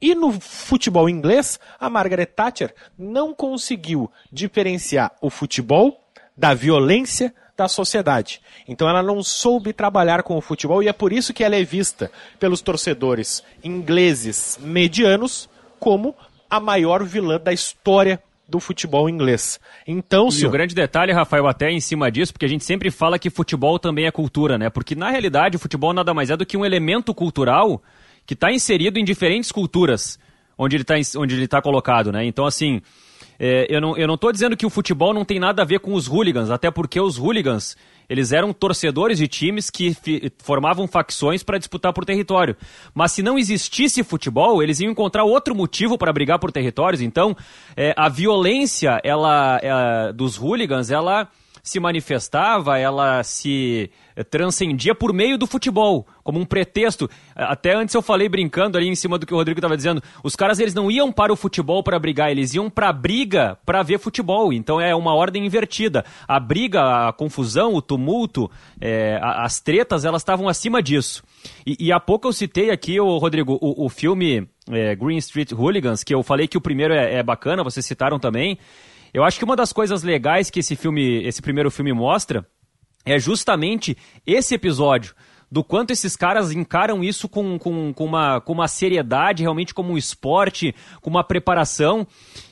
E no futebol inglês, a Margaret Thatcher não conseguiu diferenciar o futebol da violência da sociedade. Então ela não soube trabalhar com o futebol e é por isso que ela é vista pelos torcedores ingleses medianos como a maior vilã da história do futebol inglês. Então, e senhor... o grande detalhe, Rafael, até em cima disso, porque a gente sempre fala que futebol também é cultura, né? Porque na realidade o futebol nada mais é do que um elemento cultural que está inserido em diferentes culturas onde ele está onde ele tá colocado, né? Então, assim, é, eu não, eu não dizendo que o futebol não tem nada a ver com os hooligans, até porque os hooligans, eles eram torcedores de times que formavam facções para disputar por território. Mas se não existisse futebol, eles iam encontrar outro motivo para brigar por territórios. Então, é, a violência ela, é, dos hooligans, ela se manifestava, ela se eh, transcendia por meio do futebol, como um pretexto. Até antes eu falei brincando ali em cima do que o Rodrigo estava dizendo, os caras eles não iam para o futebol para brigar, eles iam para a briga para ver futebol. Então é uma ordem invertida. A briga, a confusão, o tumulto, é, as tretas, elas estavam acima disso. E, e, há pouco eu citei aqui, o Rodrigo, o, o filme é, Green Street Hooligans, que eu falei que o primeiro é, é bacana, vocês citaram também. Eu acho que uma das coisas legais que esse filme, esse primeiro filme mostra é justamente esse episódio do quanto esses caras encaram isso com, com, com, uma, com uma seriedade, realmente como um esporte, com uma preparação.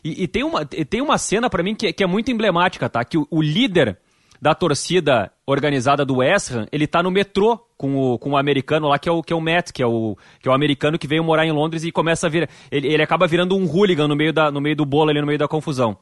E, e tem, uma, tem uma cena para mim que, que, é muito emblemática, tá? Que o, o, líder da torcida organizada do West Ham, ele tá no metrô com o, com o americano lá, que é o, que é o Matt, que é o, que é o americano que veio morar em Londres e começa a vir... Ele, ele acaba virando um hooligan no meio, da, no meio do bolo ali, no meio da confusão.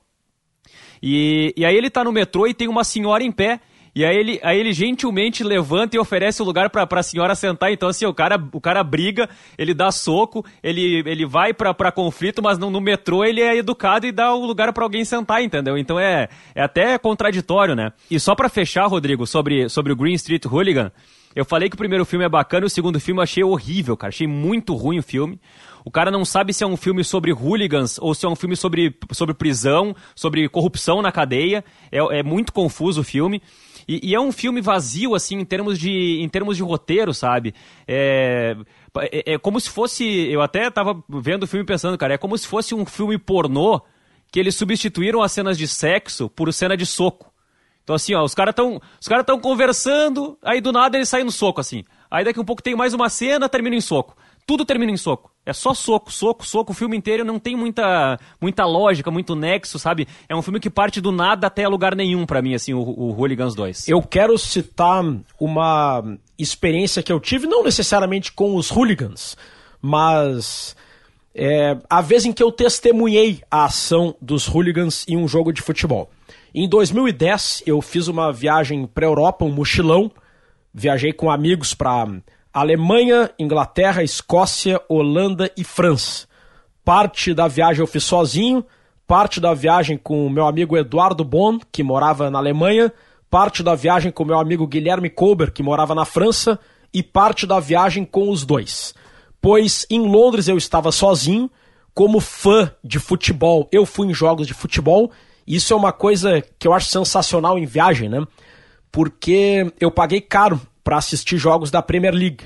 E, e aí ele tá no metrô e tem uma senhora em pé. E aí ele, aí ele gentilmente levanta e oferece o lugar pra, pra senhora sentar. Então, assim, o cara, o cara briga, ele dá soco, ele, ele vai pra, pra conflito, mas no, no metrô ele é educado e dá o lugar para alguém sentar, entendeu? Então é, é até contraditório, né? E só pra fechar, Rodrigo, sobre, sobre o Green Street Hooligan, eu falei que o primeiro filme é bacana o segundo filme eu achei horrível, cara. Achei muito ruim o filme. O cara não sabe se é um filme sobre hooligans ou se é um filme sobre, sobre prisão, sobre corrupção na cadeia. É, é muito confuso o filme. E, e, é um filme vazio, assim, em termos de, em termos de roteiro, sabe? É, é, é como se fosse. Eu até tava vendo o filme pensando, cara, é como se fosse um filme pornô que eles substituíram as cenas de sexo por cena de soco. Então, assim, ó, os caras estão cara tão conversando, aí do nada eles saem no soco, assim. Aí daqui um pouco tem mais uma cena, termina em soco. Tudo termina em soco. É só soco, soco, soco. O filme inteiro não tem muita, muita lógica, muito nexo, sabe? É um filme que parte do nada até lugar nenhum para mim, assim, o, o Hooligans 2. Eu quero citar uma experiência que eu tive, não necessariamente com os Hooligans, mas é, a vez em que eu testemunhei a ação dos Hooligans em um jogo de futebol. Em 2010, eu fiz uma viagem para Europa, um mochilão. Viajei com amigos para Alemanha, Inglaterra, Escócia, Holanda e França. Parte da viagem eu fiz sozinho, parte da viagem com o meu amigo Eduardo Bon, que morava na Alemanha, parte da viagem com o meu amigo Guilherme Colber, que morava na França, e parte da viagem com os dois. Pois em Londres eu estava sozinho, como fã de futebol, eu fui em jogos de futebol isso é uma coisa que eu acho sensacional em viagem, né? Porque eu paguei caro para assistir jogos da Premier League.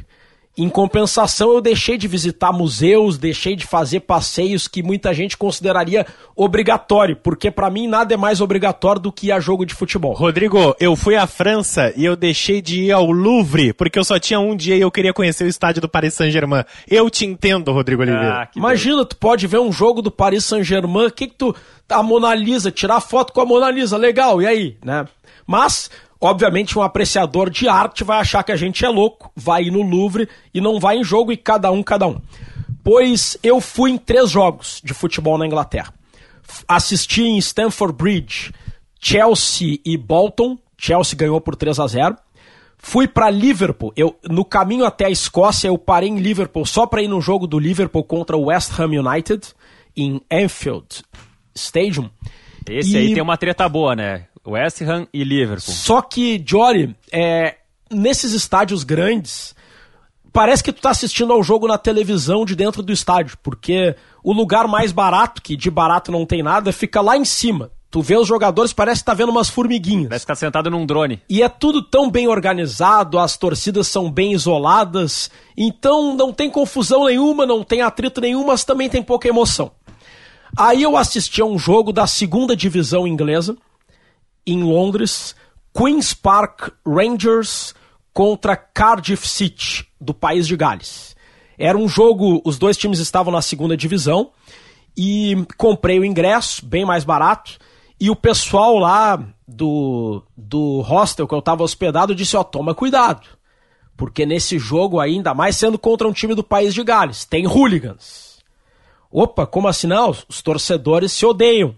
Em compensação, eu deixei de visitar museus, deixei de fazer passeios que muita gente consideraria obrigatório, porque para mim nada é mais obrigatório do que ir a jogo de futebol. Rodrigo, eu fui à França e eu deixei de ir ao Louvre, porque eu só tinha um dia e eu queria conhecer o estádio do Paris Saint-Germain. Eu te entendo, Rodrigo Oliveira. Ah, Imagina, Deus. tu pode ver um jogo do Paris Saint-Germain, que que tu a Mona Lisa, tirar foto com a Mona Lisa, legal, e aí, né? Mas Obviamente, um apreciador de arte vai achar que a gente é louco, vai ir no Louvre e não vai em jogo e cada um, cada um. Pois eu fui em três jogos de futebol na Inglaterra. Assisti em Stamford Bridge, Chelsea e Bolton. Chelsea ganhou por 3 a 0. Fui para Liverpool. Eu, no caminho até a Escócia, eu parei em Liverpool só para ir no jogo do Liverpool contra o West Ham United. em Anfield Stadium. Esse e... aí tem uma treta boa, né? West Ham e Liverpool. Só que, Jory, é, nesses estádios grandes, parece que tu tá assistindo ao jogo na televisão de dentro do estádio, porque o lugar mais barato, que de barato não tem nada, fica lá em cima. Tu vê os jogadores, parece que tá vendo umas formiguinhas. Parece que tá sentado num drone. E é tudo tão bem organizado, as torcidas são bem isoladas, então não tem confusão nenhuma, não tem atrito nenhum, mas também tem pouca emoção. Aí eu assisti a um jogo da segunda divisão inglesa, em Londres, Queen's Park Rangers contra Cardiff City, do país de Gales. Era um jogo, os dois times estavam na segunda divisão e comprei o ingresso, bem mais barato, e o pessoal lá do, do hostel que eu estava hospedado disse: Ó, oh, toma cuidado, porque nesse jogo, ainda mais sendo contra um time do país de Gales, tem hooligans. Opa, como assim não? Os torcedores se odeiam.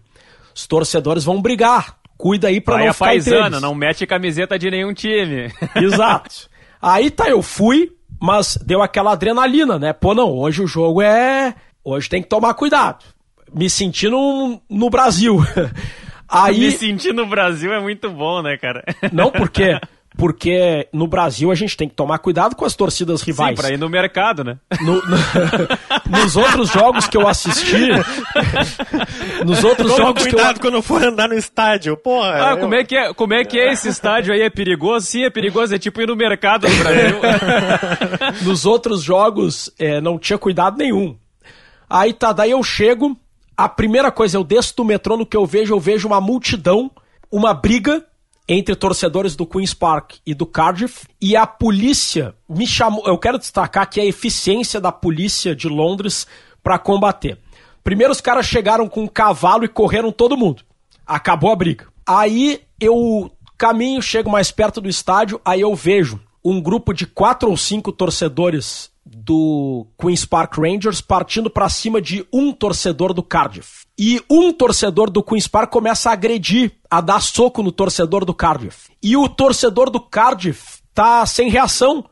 Os torcedores vão brigar. Cuida aí pra Vai não ficar paisana, não mete camiseta de nenhum time. Exato. Aí tá, eu fui, mas deu aquela adrenalina, né? Pô, não, hoje o jogo é. Hoje tem que tomar cuidado. Me senti no, no Brasil. Aí... Me sentir no Brasil é muito bom, né, cara? Não, porque porque no Brasil a gente tem que tomar cuidado com as torcidas rivais. Sim, pra ir no mercado, né? No, no, nos outros jogos que eu assisti. nos outros Toma jogos cuidado que eu... quando for andar no estádio, porra. Ah, eu... como, é que é, como é que é esse estádio aí? É perigoso? Sim, é perigoso. É tipo ir no mercado no Brasil. nos outros jogos é, não tinha cuidado nenhum. Aí tá, daí eu chego. A primeira coisa, eu desço do metrô, no que eu vejo, eu vejo uma multidão, uma briga entre torcedores do Queen's Park e do Cardiff e a polícia me chamou. Eu quero destacar que a eficiência da polícia de Londres para combater. Primeiro os caras chegaram com um cavalo e correram todo mundo. Acabou a briga. Aí eu caminho, chego mais perto do estádio, aí eu vejo um grupo de quatro ou cinco torcedores do Queen's Park Rangers partindo para cima de um torcedor do Cardiff. E um torcedor do Queen's Park começa a agredir, a dar soco no torcedor do Cardiff. E o torcedor do Cardiff tá sem reação.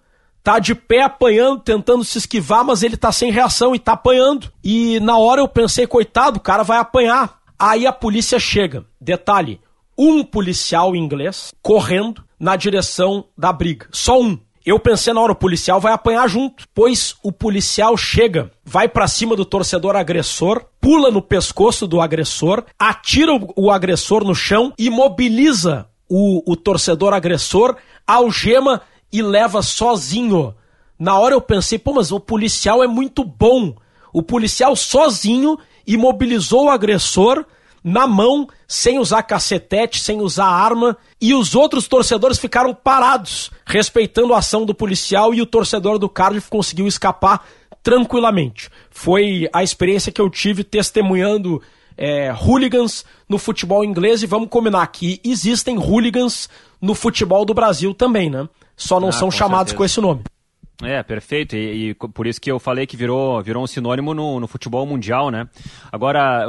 Tá de pé apanhando, tentando se esquivar, mas ele tá sem reação e tá apanhando. E na hora eu pensei, coitado, o cara vai apanhar. Aí a polícia chega. Detalhe: um policial inglês correndo na direção da briga. Só um. Eu pensei na hora, o policial vai apanhar junto, pois o policial chega, vai para cima do torcedor agressor, pula no pescoço do agressor, atira o, agressor no chão, imobiliza o, o torcedor agressor, algema e leva sozinho. Na hora eu pensei, pô, mas o policial é muito bom. O policial sozinho imobilizou o agressor na mão, sem usar cacetete, sem usar arma, e os outros torcedores ficaram parados, respeitando a ação do policial, e o torcedor do Cardiff conseguiu escapar tranquilamente. Foi a experiência que eu tive testemunhando é, hooligans no futebol inglês, e vamos combinar aqui, existem hooligans no futebol do Brasil também, né? Só não ah, são chamados certeza. com esse nome. É, perfeito. E, e, por isso que eu falei que virou, virou um sinônimo no, no futebol mundial, né? Agora,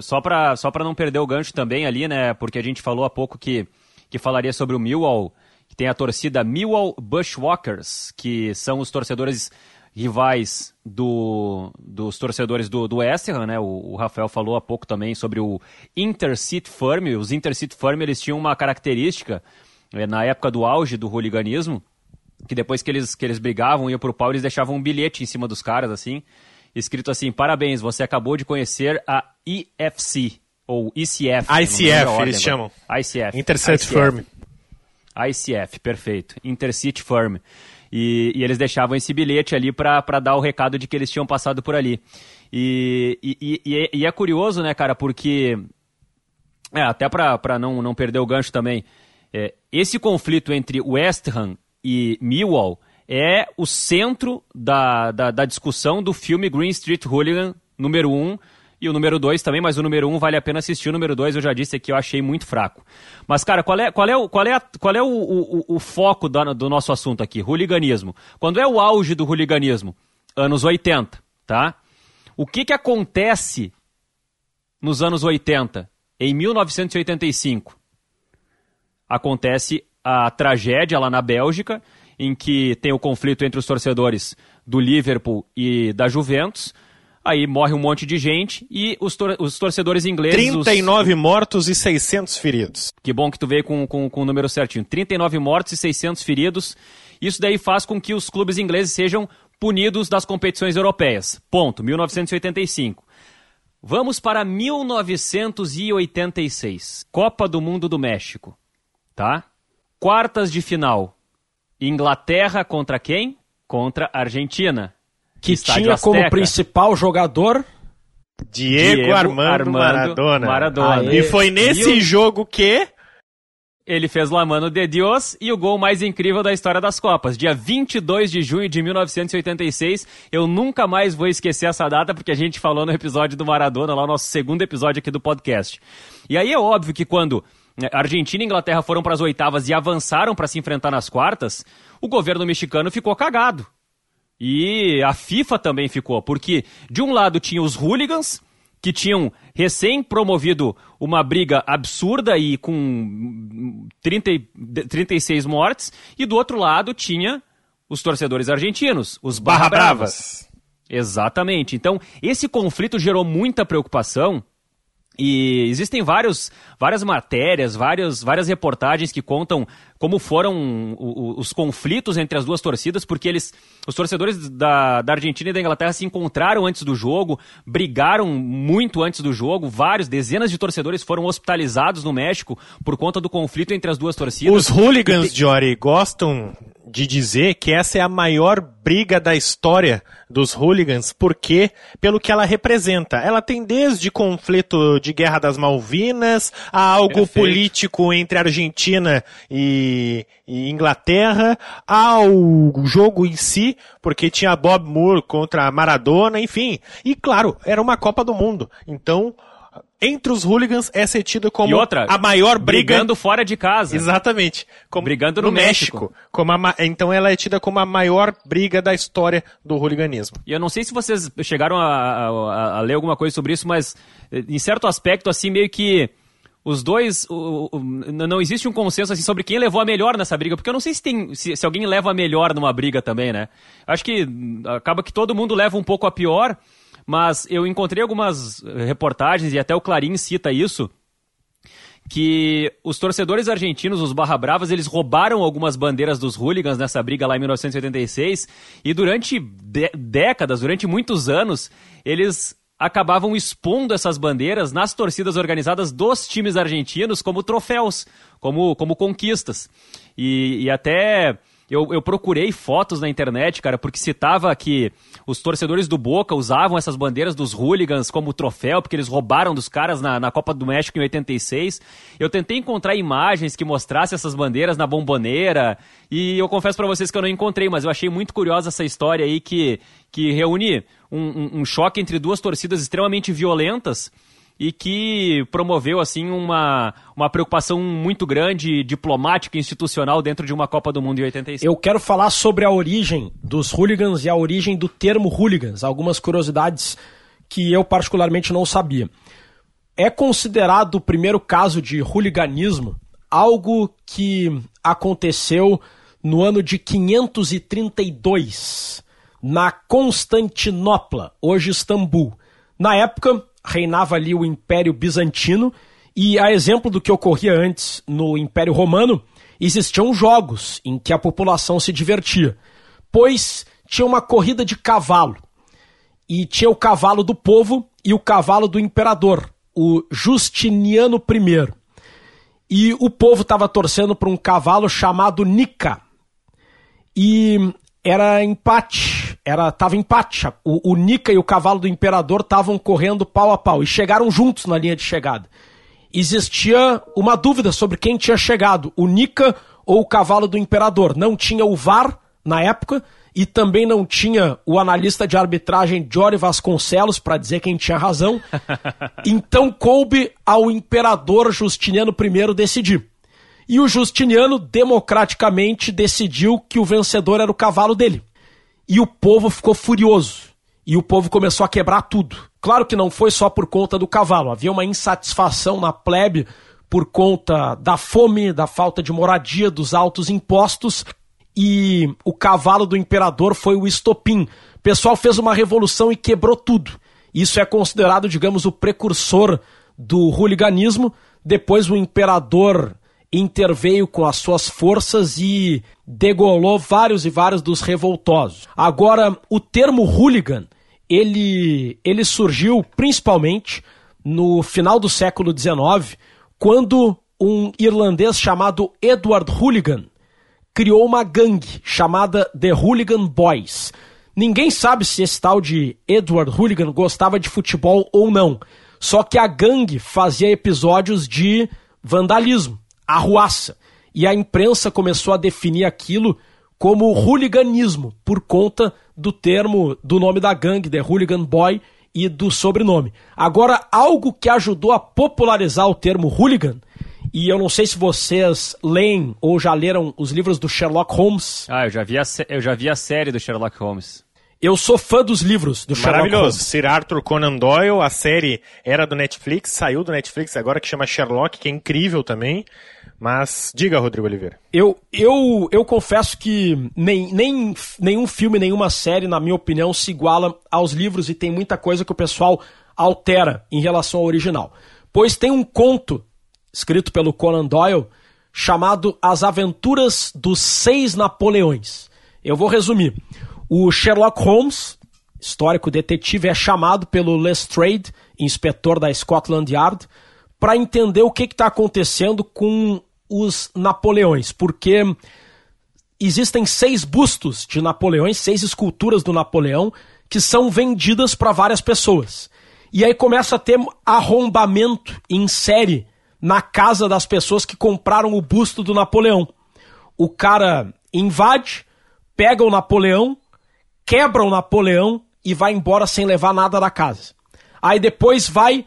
só para só não perder o gancho também ali, né? Porque a gente falou há pouco que, que falaria sobre o Millwall, que tem a torcida Millwall Bushwalkers, que são os torcedores rivais do, dos torcedores do, do West Ham, né? O, o, Rafael falou há pouco também sobre o Intercity Firm. Os Intercity Firm, eles tinham uma característica, é, na época do auge do hooliganismo, que depois que eles, que eles brigavam, iam pro pau, eles deixavam um bilhete em cima dos caras, assim, escrito assim, parabéns, você acabou de conhecer a IFC, ou ICF. ICF, eles chamam. ICF. Intercity Firm. ICF, perfeito. Intercity Firm. E, e, eles deixavam esse bilhete ali para dar o recado de que eles tinham passado por ali. E, e, e, é, e é curioso, né, cara, porque. É, até para não, não perder o gancho também. É, esse conflito entre West Ham e Millwall é o centro da, da, da, discussão do filme Green Street Hooligan, número 1, um, e o número 2 também, mas o número 1 um vale a pena assistir, o número 2 eu já disse aqui, eu achei muito fraco. Mas, cara, qual é, qual é, o, qual é, a, qual é o, o, o foco do, do nosso assunto aqui? Hooliganismo. Quando é o auge do hooliganismo? Anos 80, tá? O que que acontece nos anos 80? Em 1985, acontece a tragédia lá na Bélgica, em que tem o conflito entre os torcedores do Liverpool e da Juventus. Aí morre um monte de gente e os, tor os torcedores ingleses. 39 os... mortos e 600 feridos. Que bom que tu veio com, com, com o número certinho. 39 mortos e 600 feridos. Isso daí faz com que os clubes ingleses sejam punidos das competições europeias. Ponto. 1985. Vamos para 1986. Copa do Mundo do México. Tá? Quartas de final. Inglaterra contra quem? Contra Argentina. Que tinha Azteca. como principal jogador Diego, Diego Armando, Armando, Maradona. Maradona. E foi nesse e o... jogo que ele fez La Mano de Dios e o gol mais incrível da história das Copas. Dia 22 de junho de 1986. Eu nunca mais vou esquecer essa data porque a gente falou no episódio do Maradona, lá no nosso segundo episódio aqui do podcast. E aí é óbvio que quando Argentina e Inglaterra foram para as oitavas e avançaram para se enfrentar nas quartas, o governo mexicano ficou cagado. E a FIFA também ficou, porque de um lado tinha os hooligans, que tinham recém promovido uma briga absurda e com 30, 36 mortes, e do outro lado tinha os torcedores argentinos, os Barra Bravas. Exatamente. Então, esse conflito gerou muita preocupação e existem vários, várias matérias, várias, várias reportagens que contam como foram os conflitos entre as duas torcidas, porque eles, os torcedores da, da Argentina e da Inglaterra se encontraram antes do jogo, brigaram muito antes do jogo, vários, dezenas de torcedores foram hospitalizados no México por conta do conflito entre as duas torcidas. Os hooligans, te... Jory, gostam de dizer que essa é a maior briga da história dos hooligans, porque pelo que ela representa. Ela tem desde conflito de Guerra das Malvinas a algo Perfeito. político entre Argentina e, e, Inglaterra, ao jogo em si, porque tinha Bob Moore contra Maradona, enfim. E claro, era uma Copa do Mundo. Então, entre os hooligans é tida como outra, a maior briga. Brigando fora de casa. Exatamente. Como brigando no, no México. México. Como a, então ela é tida como a maior briga da história do hooliganismo. E eu não sei se vocês chegaram a, a, a ler alguma coisa sobre isso, mas em certo aspecto, assim, meio que os dois. O, o, não existe um consenso assim, sobre quem levou a melhor nessa briga, porque eu não sei se, tem, se, se, alguém leva a melhor numa briga também, né? Acho que acaba que todo mundo leva um pouco a pior. Mas eu encontrei algumas reportagens, e até o Clarim cita isso, que os torcedores argentinos, os Barra Bravas, eles roubaram algumas bandeiras dos hooligans nessa briga lá em 1986 e durante décadas, durante muitos anos, eles acabavam expondo essas bandeiras nas torcidas organizadas dos times argentinos como troféus, como, como conquistas. E, e até eu, eu procurei fotos na internet, cara, porque citava que os torcedores do Boca usavam essas bandeiras dos hooligans como troféu, porque eles roubaram dos caras na, na Copa do México em 86. Eu tentei encontrar imagens que mostrassem essas bandeiras na bomboneira, e eu confesso para vocês que eu não encontrei, mas eu achei muito curiosa essa história aí que, que reúne um, um, um choque entre duas torcidas extremamente violentas e que promoveu assim uma, uma preocupação muito grande diplomática e institucional dentro de uma Copa do Mundo em 86. Eu quero falar sobre a origem dos hooligans e a origem do termo hooligans, algumas curiosidades que eu particularmente não sabia. É considerado o primeiro caso de hooliganismo algo que aconteceu no ano de 532 na Constantinopla, hoje Istambul. Na época, reinava ali o Império Bizantino, e a exemplo do que ocorria antes no Império Romano, existiam jogos em que a população se divertia, pois tinha uma corrida de cavalo, e tinha o cavalo do povo e o cavalo do imperador, o Justiniano I. E o povo estava torcendo para um cavalo chamado Nica. E era empate, era tava empate. O, o Nika e o cavalo do imperador estavam correndo pau a pau e chegaram juntos na linha de chegada. Existia uma dúvida sobre quem tinha chegado, o Nika ou o cavalo do imperador. Não tinha o VAR na época e também não tinha o analista de arbitragem Jory Vasconcelos para dizer quem tinha razão. Então coube ao imperador Justiniano I decidir. E o Justiniano democraticamente decidiu que o vencedor era o cavalo dele. E o povo ficou furioso. E o povo começou a quebrar tudo. Claro que não foi só por conta do cavalo, havia uma insatisfação na plebe por conta da fome, da falta de moradia, dos altos impostos. E o cavalo do imperador foi o estopim. O pessoal fez uma revolução e quebrou tudo. Isso é considerado, digamos, o precursor do hooliganismo. Depois o imperador interveio com as suas forças e degolou vários e vários dos revoltosos. Agora, o termo hooligan, ele, ele surgiu principalmente no final do século XIX, quando um irlandês chamado Edward Hooligan criou uma gangue chamada The Hooligan Boys. Ninguém sabe se esse tal de Edward Hooligan gostava de futebol ou não. Só que a gangue fazia episódios de vandalismo, arruaça. E a imprensa começou a definir aquilo como hooliganismo, por conta do termo, do nome da gangue, The Hooligan Boy, e do sobrenome. Agora, algo que ajudou a popularizar o termo hooligan, e eu não sei se vocês leem ou já leram os livros do Sherlock Holmes. Ah, eu já vi a, eu já vi a série do Sherlock Holmes. Eu sou fã dos livros do Sherlock Holmes. Maravilhoso. Sir Arthur Conan Doyle, a série era do Netflix, saiu do Netflix agora que chama Sherlock, que é incrível também. Mas diga, Rodrigo Oliveira. Eu, eu, eu confesso que nem, nem, nenhum filme, nenhuma série, na minha opinião, se iguala aos livros e tem muita coisa que o pessoal altera em relação ao original. Pois tem um conto escrito pelo Conan Doyle chamado As Aventuras dos Seis Napoleões. Eu vou resumir. O Sherlock Holmes, histórico detetive, é chamado pelo Lestrade, inspetor da Scotland Yard, para entender o que está acontecendo com os Napoleões, porque existem seis bustos de Napoleões, seis esculturas do Napoleão, que são vendidas para várias pessoas. E aí começa a ter arrombamento em série na casa das pessoas que compraram o busto do Napoleão. O cara invade, pega o Napoleão, quebra o Napoleão e vai embora sem levar nada da casa. Aí depois vai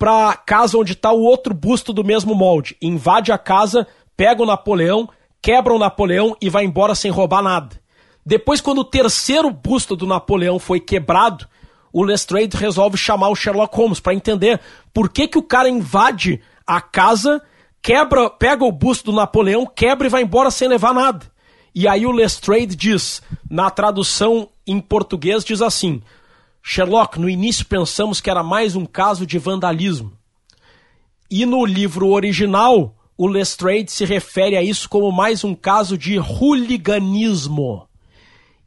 pra casa onde está o outro busto do mesmo molde. Invade a casa, pega o Napoleão, quebra o Napoleão e vai embora sem roubar nada. Depois, quando o terceiro busto do Napoleão foi quebrado, o Lestrade resolve chamar o Sherlock Holmes para entender por que, que o cara invade a casa, quebra, pega o busto do Napoleão, quebra e vai embora sem levar nada. E aí o Lestrade diz, na tradução em português, diz assim: Sherlock, no início pensamos que era mais um caso de vandalismo. E no livro original, o Lestrade se refere a isso como mais um caso de hooliganismo.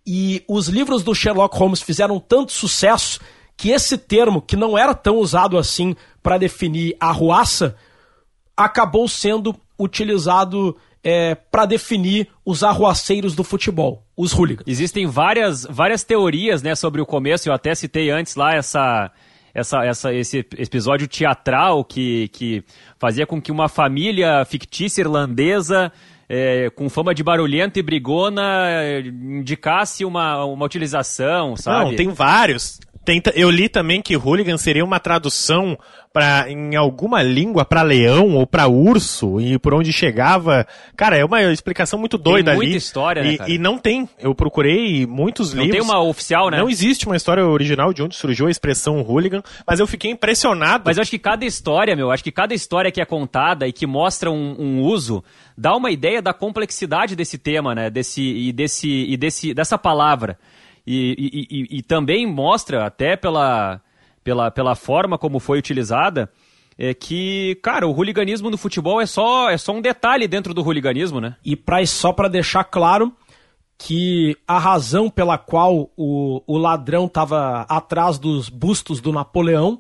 E os livros do Sherlock Holmes fizeram tanto sucesso que esse termo, que não era tão usado assim para definir a ruaça, acabou sendo utilizado é, para definir os arruaceiros do futebol, os hooligans. Existem várias, várias teorias né, sobre o começo, eu até citei antes lá essa, essa, essa, esse episódio teatral que, que fazia com que uma família fictícia irlandesa é, com fama de barulhenta e brigona indicasse uma, uma utilização, sabe? Não, tem vários. Tenta, eu li também que hooligan seria uma tradução para em alguma língua para leão ou para urso e por onde chegava. Cara, é uma explicação muito doida tem muita ali. história, né, e, cara? e não tem. Eu procurei muitos Não livros. tem uma oficial, né? Não existe uma história original de onde surgiu a expressão hooligan, mas eu fiquei impressionado. Mas eu acho que cada história, meu, acho que cada história que é contada e que mostra um, um uso dá uma ideia da complexidade desse tema, né? Desse e desse e desse dessa palavra. E, e, e, também mostra até pela, pela, pela forma como foi utilizada é que, cara, o hooliganismo no futebol é só é só um detalhe dentro do hooliganismo, né? E pra, só para deixar claro que a razão pela qual o, o ladrão estava atrás dos bustos do Napoleão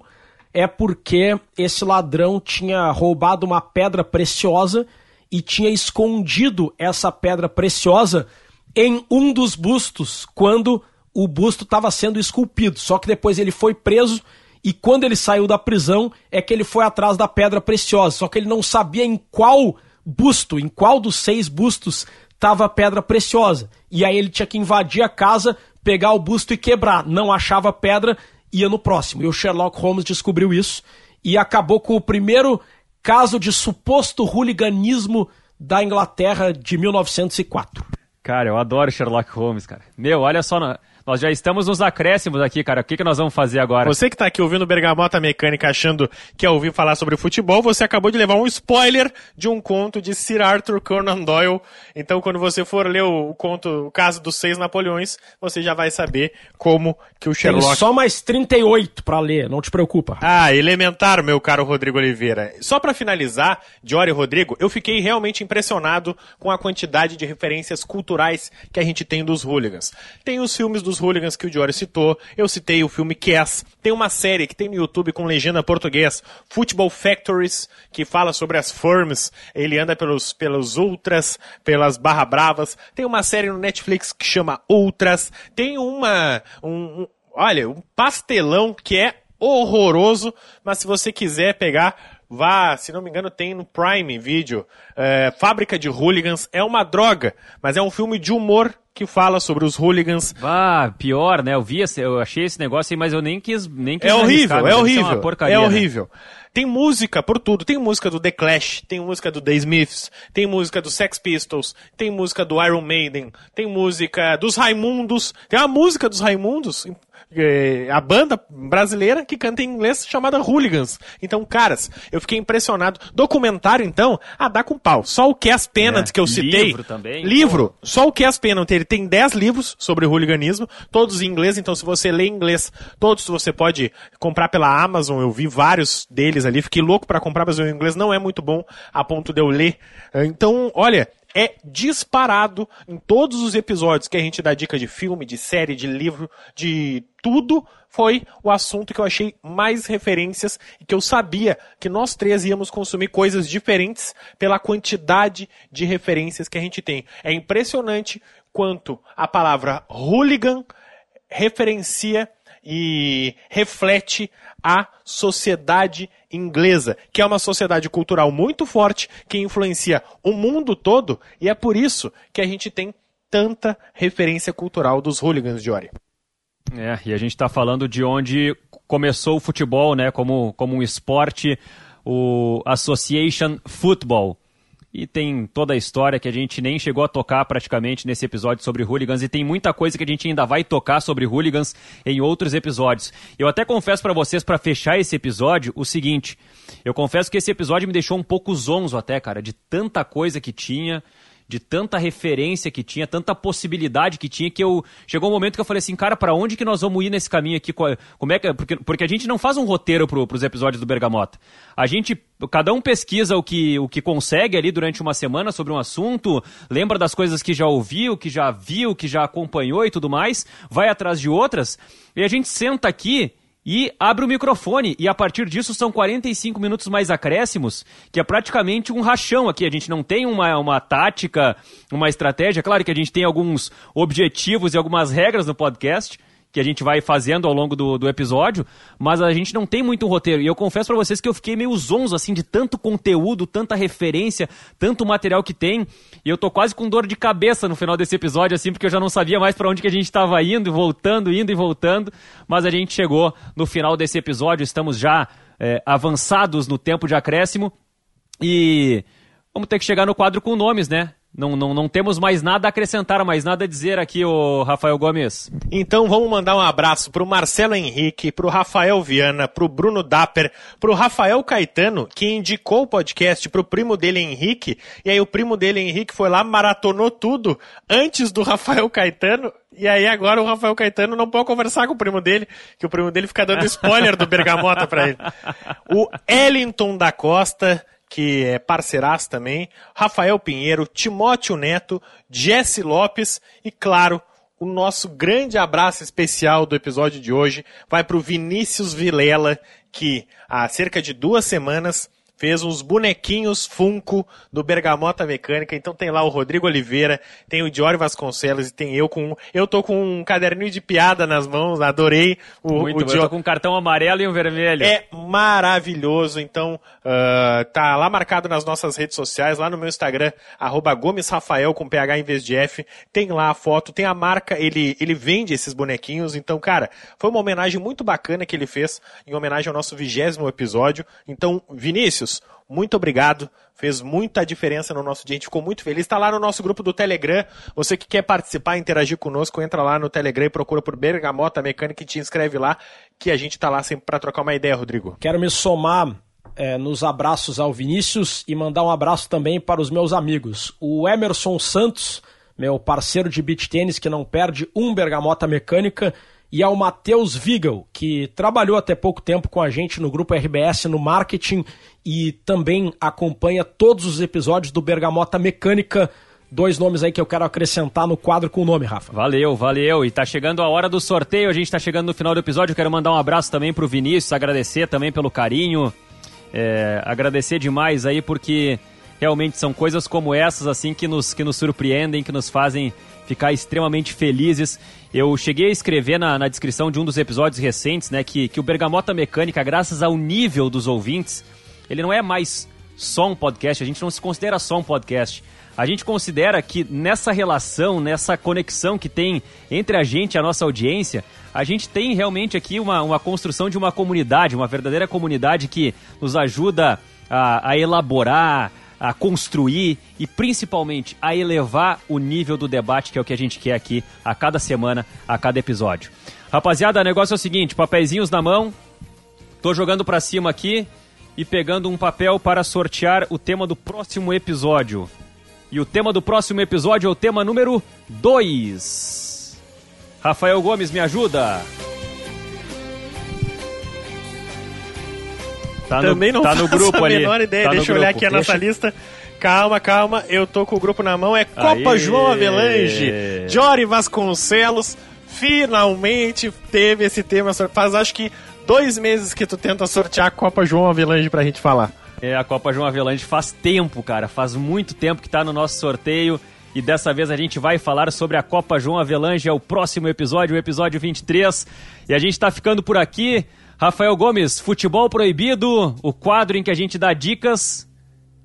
é porque esse ladrão tinha roubado uma pedra preciosa e tinha escondido essa pedra preciosa em um dos bustos quando o busto estava sendo esculpido. Só que depois ele foi preso e quando ele saiu da prisão é que ele foi atrás da pedra preciosa. Só que ele não sabia em qual busto, em qual dos seis bustos estava a pedra preciosa. E aí ele tinha que invadir a casa, pegar o busto e quebrar. Não achava a pedra, ia no próximo. E o Sherlock Holmes descobriu isso e acabou com o primeiro caso de suposto hooliganismo da Inglaterra de 1904. Cara, eu adoro Sherlock Holmes, cara. Meu, olha só, Nós já estamos nos acréscimos aqui, cara. O que, que nós vamos fazer agora? Você que tá aqui ouvindo Bergamota Mecânica achando que é ouvir falar sobre futebol, você acabou de levar um spoiler de um conto de Sir Arthur Conan Doyle. Então, quando você for ler o conto O Caso dos Seis Napoleões, você já vai saber como que o Sherlock... Tem só mais 38 para ler, não te preocupa. Ah, elementar, meu caro Rodrigo Oliveira. Só para finalizar, Diori e Rodrigo, eu fiquei realmente impressionado com a quantidade de referências culturais que a gente tem dos hooligans. Tem os filmes dos hooligans que o Diori citou, eu citei o filme Cass, tem uma série que tem no YouTube com legenda português, Football Factories, que fala sobre as firms, ele anda pelos, pelos ultras, pelas barra bravas, tem uma série no Netflix que chama Ultras, tem uma, um, um olha, um pastelão que é horroroso, mas se você quiser pegar, vá, se não me engano, tem no Prime Video. É, Fábrica de Hooligans é uma droga, mas é um filme de humor que fala sobre os hooligans. Ah, pior, né? Eu vi, esse, eu achei esse negócio aí, mas eu nem quis, nem quis É horrível, arriscar, é horrível. uma porcaria, é né? horrível. Tem música por tudo. Tem música do The Clash, tem música do The Smiths, tem música do Sex Pistols, tem música do Iron Maiden, tem música dos Raimundos, tem uma música dos Raimundos, eh, a banda brasileira que canta em inglês chamada Hooligans. Então, caras, eu fiquei impressionado. Documentário, então, ah, dá com pau. Só o Cass Pennant É, que eu citei. livro também, Livro. Só o Cass Pennant, ele tem 10 livros sobre hooliganismo, todos em inglês, então se você lê inglês, todos você pode comprar pela Amazon, eu vi vários deles ali, fiquei louco pra comprar, mas o inglês não é muito bom a ponto de eu ler. Então, olha, é disparado em todos os episódios que a gente dá dica de filme, de série, de livro, de tudo, foi o assunto que eu achei mais referências e que eu sabia que nós três íamos consumir coisas diferentes pela quantidade de referências que a gente tem. É impressionante quanto a palavra hooligan referencia e reflete a sociedade inglesa, que é uma sociedade cultural muito forte, que influencia o mundo todo, e é por isso que a gente tem tanta referência cultural dos hooligans de Ori. É, e a gente está falando de onde começou o futebol, né, como, como um esporte, o Association Football. E tem toda a história que a gente nem chegou a tocar praticamente nesse episódio sobre hooligans. E tem muita coisa que a gente ainda vai tocar sobre hooligans em outros episódios. Eu até confesso para vocês, para fechar esse episódio, o seguinte. Eu confesso que esse episódio me deixou um pouco zonzo até, cara, de tanta coisa que tinha de tanta referência que tinha, tanta possibilidade que tinha, que eu chegou um momento que eu falei assim, cara, para onde que nós vamos ir nesse caminho aqui? Como é que porque, porque a gente não faz um roteiro pro, pros episódios do Bergamota. A gente cada um pesquisa o que, o que consegue ali durante uma semana sobre um assunto, lembra das coisas que já ouviu, que já viu, que já acompanhou e tudo mais, vai atrás de outras, e a gente senta aqui e abre o microfone. E a partir disso são 45 minutos mais acréscimos, que é praticamente um rachão aqui. A gente não tem uma, uma tática, uma estratégia. Claro que a gente tem alguns objetivos e algumas regras no podcast que a gente vai fazendo ao longo do, do episódio, mas a gente não tem muito um roteiro. E eu confesso para vocês que eu fiquei meio zonzo, assim, de tanto conteúdo, tanta referência, tanto material que tem. E eu tô quase com dor de cabeça no final desse episódio, assim, porque eu já não sabia mais para onde que a gente estava indo, e voltando, indo e voltando. Mas a gente chegou no final desse episódio, estamos já é, avançados no tempo de acréscimo. E vamos ter que chegar no quadro com nomes, né? Não, não, não temos mais nada a acrescentar, mais nada a dizer aqui, o Rafael Gomes. Então vamos mandar um abraço pro Marcelo Henrique, pro Rafael Viana, pro Bruno Dapper, pro Rafael Caetano, que indicou o podcast pro primo dele Henrique, e aí o primo dele Henrique foi lá, maratonou tudo antes do Rafael Caetano, e aí agora o Rafael Caetano não pode conversar com o primo dele, que o primo dele fica dando spoiler do Bergamota pra ele. O Ellington da Costa, que é parceiraço também, Rafael Pinheiro, Timóteo Neto, Jesse Lopes e, claro, o nosso grande abraço especial do episódio de hoje vai para o Vinícius Vilela, que há cerca de duas semanas fez uns bonequinhos Funko do Bergamota Mecânica. Então tem lá o Rodrigo Oliveira, tem o Diório Vasconcelos e tem eu com eu tô com um caderninho de piada nas mãos, adorei o, Muito o eu tô com um cartão amarelo e um vermelho. é maravilhoso, então uh, tá lá marcado nas nossas redes sociais, lá no meu Instagram, arroba Gomes Rafael com PH em vez de F, tem lá a foto, tem a marca, ele, ele vende esses bonequinhos, então, cara, foi uma homenagem muito bacana que ele fez, em homenagem ao nosso vigésimo episódio. Então, Vinícius, Vinícius, muito obrigado. Fez muita diferença no nosso dia, a gente ficou muito feliz. Está lá no nosso grupo do Telegram. Você que quer participar, interagir conosco, entra lá no Telegram e procura por Bergamota Mecânica e te inscreve lá, que a gente está lá sempre para trocar uma ideia, Rodrigo. Quero me somar é, nos abraços ao Vinícius e mandar um abraço também para os meus amigos. O Emerson Santos, meu parceiro de beach tênis, que não perde um bergamota mecânica, e ao Matheus Vigel, que trabalhou até pouco tempo com a gente no grupo RBS no marketing e também acompanha todos os episódios do Bergamota Mecânica. Dois nomes aí que eu quero acrescentar no quadro com o nome, Rafa. Valeu, valeu. E tá chegando a hora do sorteio, a gente tá chegando no final do episódio. Eu quero mandar um abraço também pro Vinícius, agradecer também pelo carinho. É, agradecer demais aí porque realmente são coisas como essas assim que nos, que nos surpreendem, que nos fazem ficar extremamente felizes. Eu cheguei a escrever na, na descrição de um dos episódios recentes, né, que, que o Bergamota Mecânica, graças ao nível dos ouvintes, ele não é mais só um podcast, a gente não se considera só um podcast. A gente considera que nessa relação, nessa conexão que tem entre a gente e a nossa audiência, a gente tem realmente aqui uma, uma construção de uma comunidade, uma verdadeira comunidade que nos ajuda a, a elaborar, a construir e principalmente a elevar o nível do debate, que é o que a gente quer aqui a cada semana, a cada episódio. Rapaziada, o negócio é o seguinte: papeizinhos na mão, tô jogando para cima aqui e pegando um papel para sortear o tema do próximo episódio. E o tema do próximo episódio é o tema número 2. Rafael Gomes, me ajuda. Tá Também no, não tá no grupo a menor ali. ideia. Tá Deixa eu olhar aqui a nossa Deixa... lista. Calma, calma. Eu tô com o grupo na mão. É Copa Aê. João Avelange. Jory Vasconcelos finalmente teve esse tema. Faz acho que dois meses que tu tenta sortear a Copa João Avelange pra gente falar. É, a Copa João Avelange faz tempo, cara. Faz muito tempo que tá no nosso sorteio. E dessa vez a gente vai falar sobre a Copa João Avelange. É o próximo episódio, o episódio 23. E a gente tá ficando por aqui. Rafael Gomes, Futebol Proibido, o quadro em que a gente dá dicas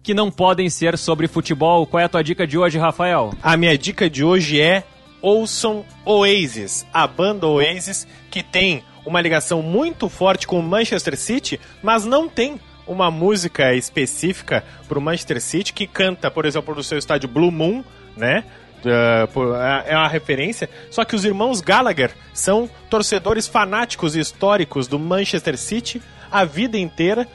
que não podem ser sobre futebol. Qual é a tua dica de hoje, Rafael? A minha dica de hoje é ouçam Oasis, a banda Oasis que tem uma ligação muito forte com o Manchester City, mas não tem uma música específica para o Manchester City que canta, por exemplo, no seu estádio Blue Moon, né? Uh, é uma referência. Só que os irmãos Gallagher são torcedores fanáticos e históricos do Manchester City a vida inteira,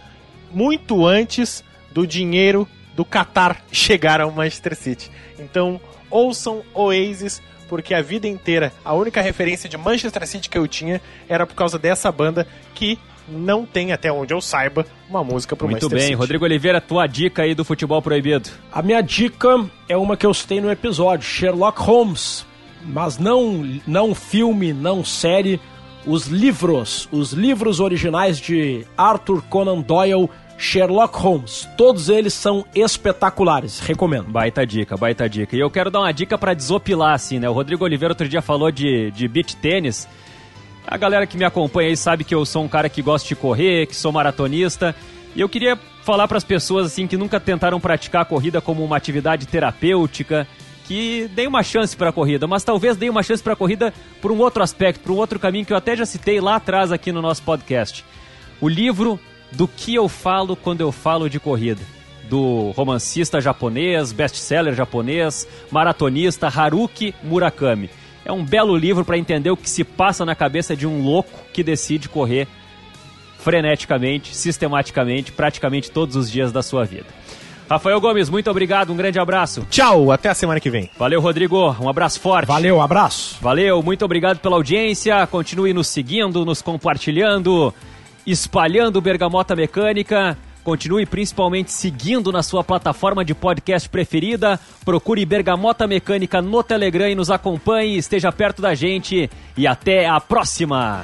muito antes do dinheiro do Qatar chegar ao Manchester City. Então, ouçam Oasis, porque a vida inteira a única referência de Manchester City que eu tinha era por causa dessa banda que não tem, até onde eu saiba, uma música pro Muito Manchester bem, City. Rodrigo Oliveira, tua dica aí do futebol proibido. A minha dica é uma que eu citei no episódio, Sherlock Holmes. Mas não, não filme, não série, os livros, os livros originais de Arthur Conan Doyle, Sherlock Holmes. Todos eles são espetaculares, recomendo. Baita dica, baita dica. E eu quero dar uma dica para desopilar, assim, né? O Rodrigo Oliveira outro dia falou de, de beach tênis. A galera que me acompanha aí sabe que eu sou um cara que gosta de correr, que sou maratonista. E eu queria falar para as pessoas assim que nunca tentaram praticar a corrida como uma atividade terapêutica, que deem uma chance para a corrida, mas talvez deem uma chance para a corrida por um outro aspecto, por um outro caminho que eu até já citei lá atrás aqui no nosso podcast. O livro Do que eu falo quando eu falo de corrida, do romancista japonês, best-seller japonês, maratonista Haruki Murakami. É um belo livro para entender o que se passa na cabeça de um louco que decide correr freneticamente, sistematicamente, praticamente todos os dias da sua vida. Rafael Gomes, muito obrigado, um grande abraço. Tchau, até a semana que vem. Valeu, Rodrigo, um abraço forte. Valeu, abraço. Valeu, muito obrigado pela audiência. Continue nos seguindo, nos compartilhando, espalhando Bergamota Mecânica. Continue principalmente seguindo na sua plataforma de podcast preferida. Procure Bergamota Mecânica no Telegram e nos acompanhe. Esteja perto da gente. E até a próxima!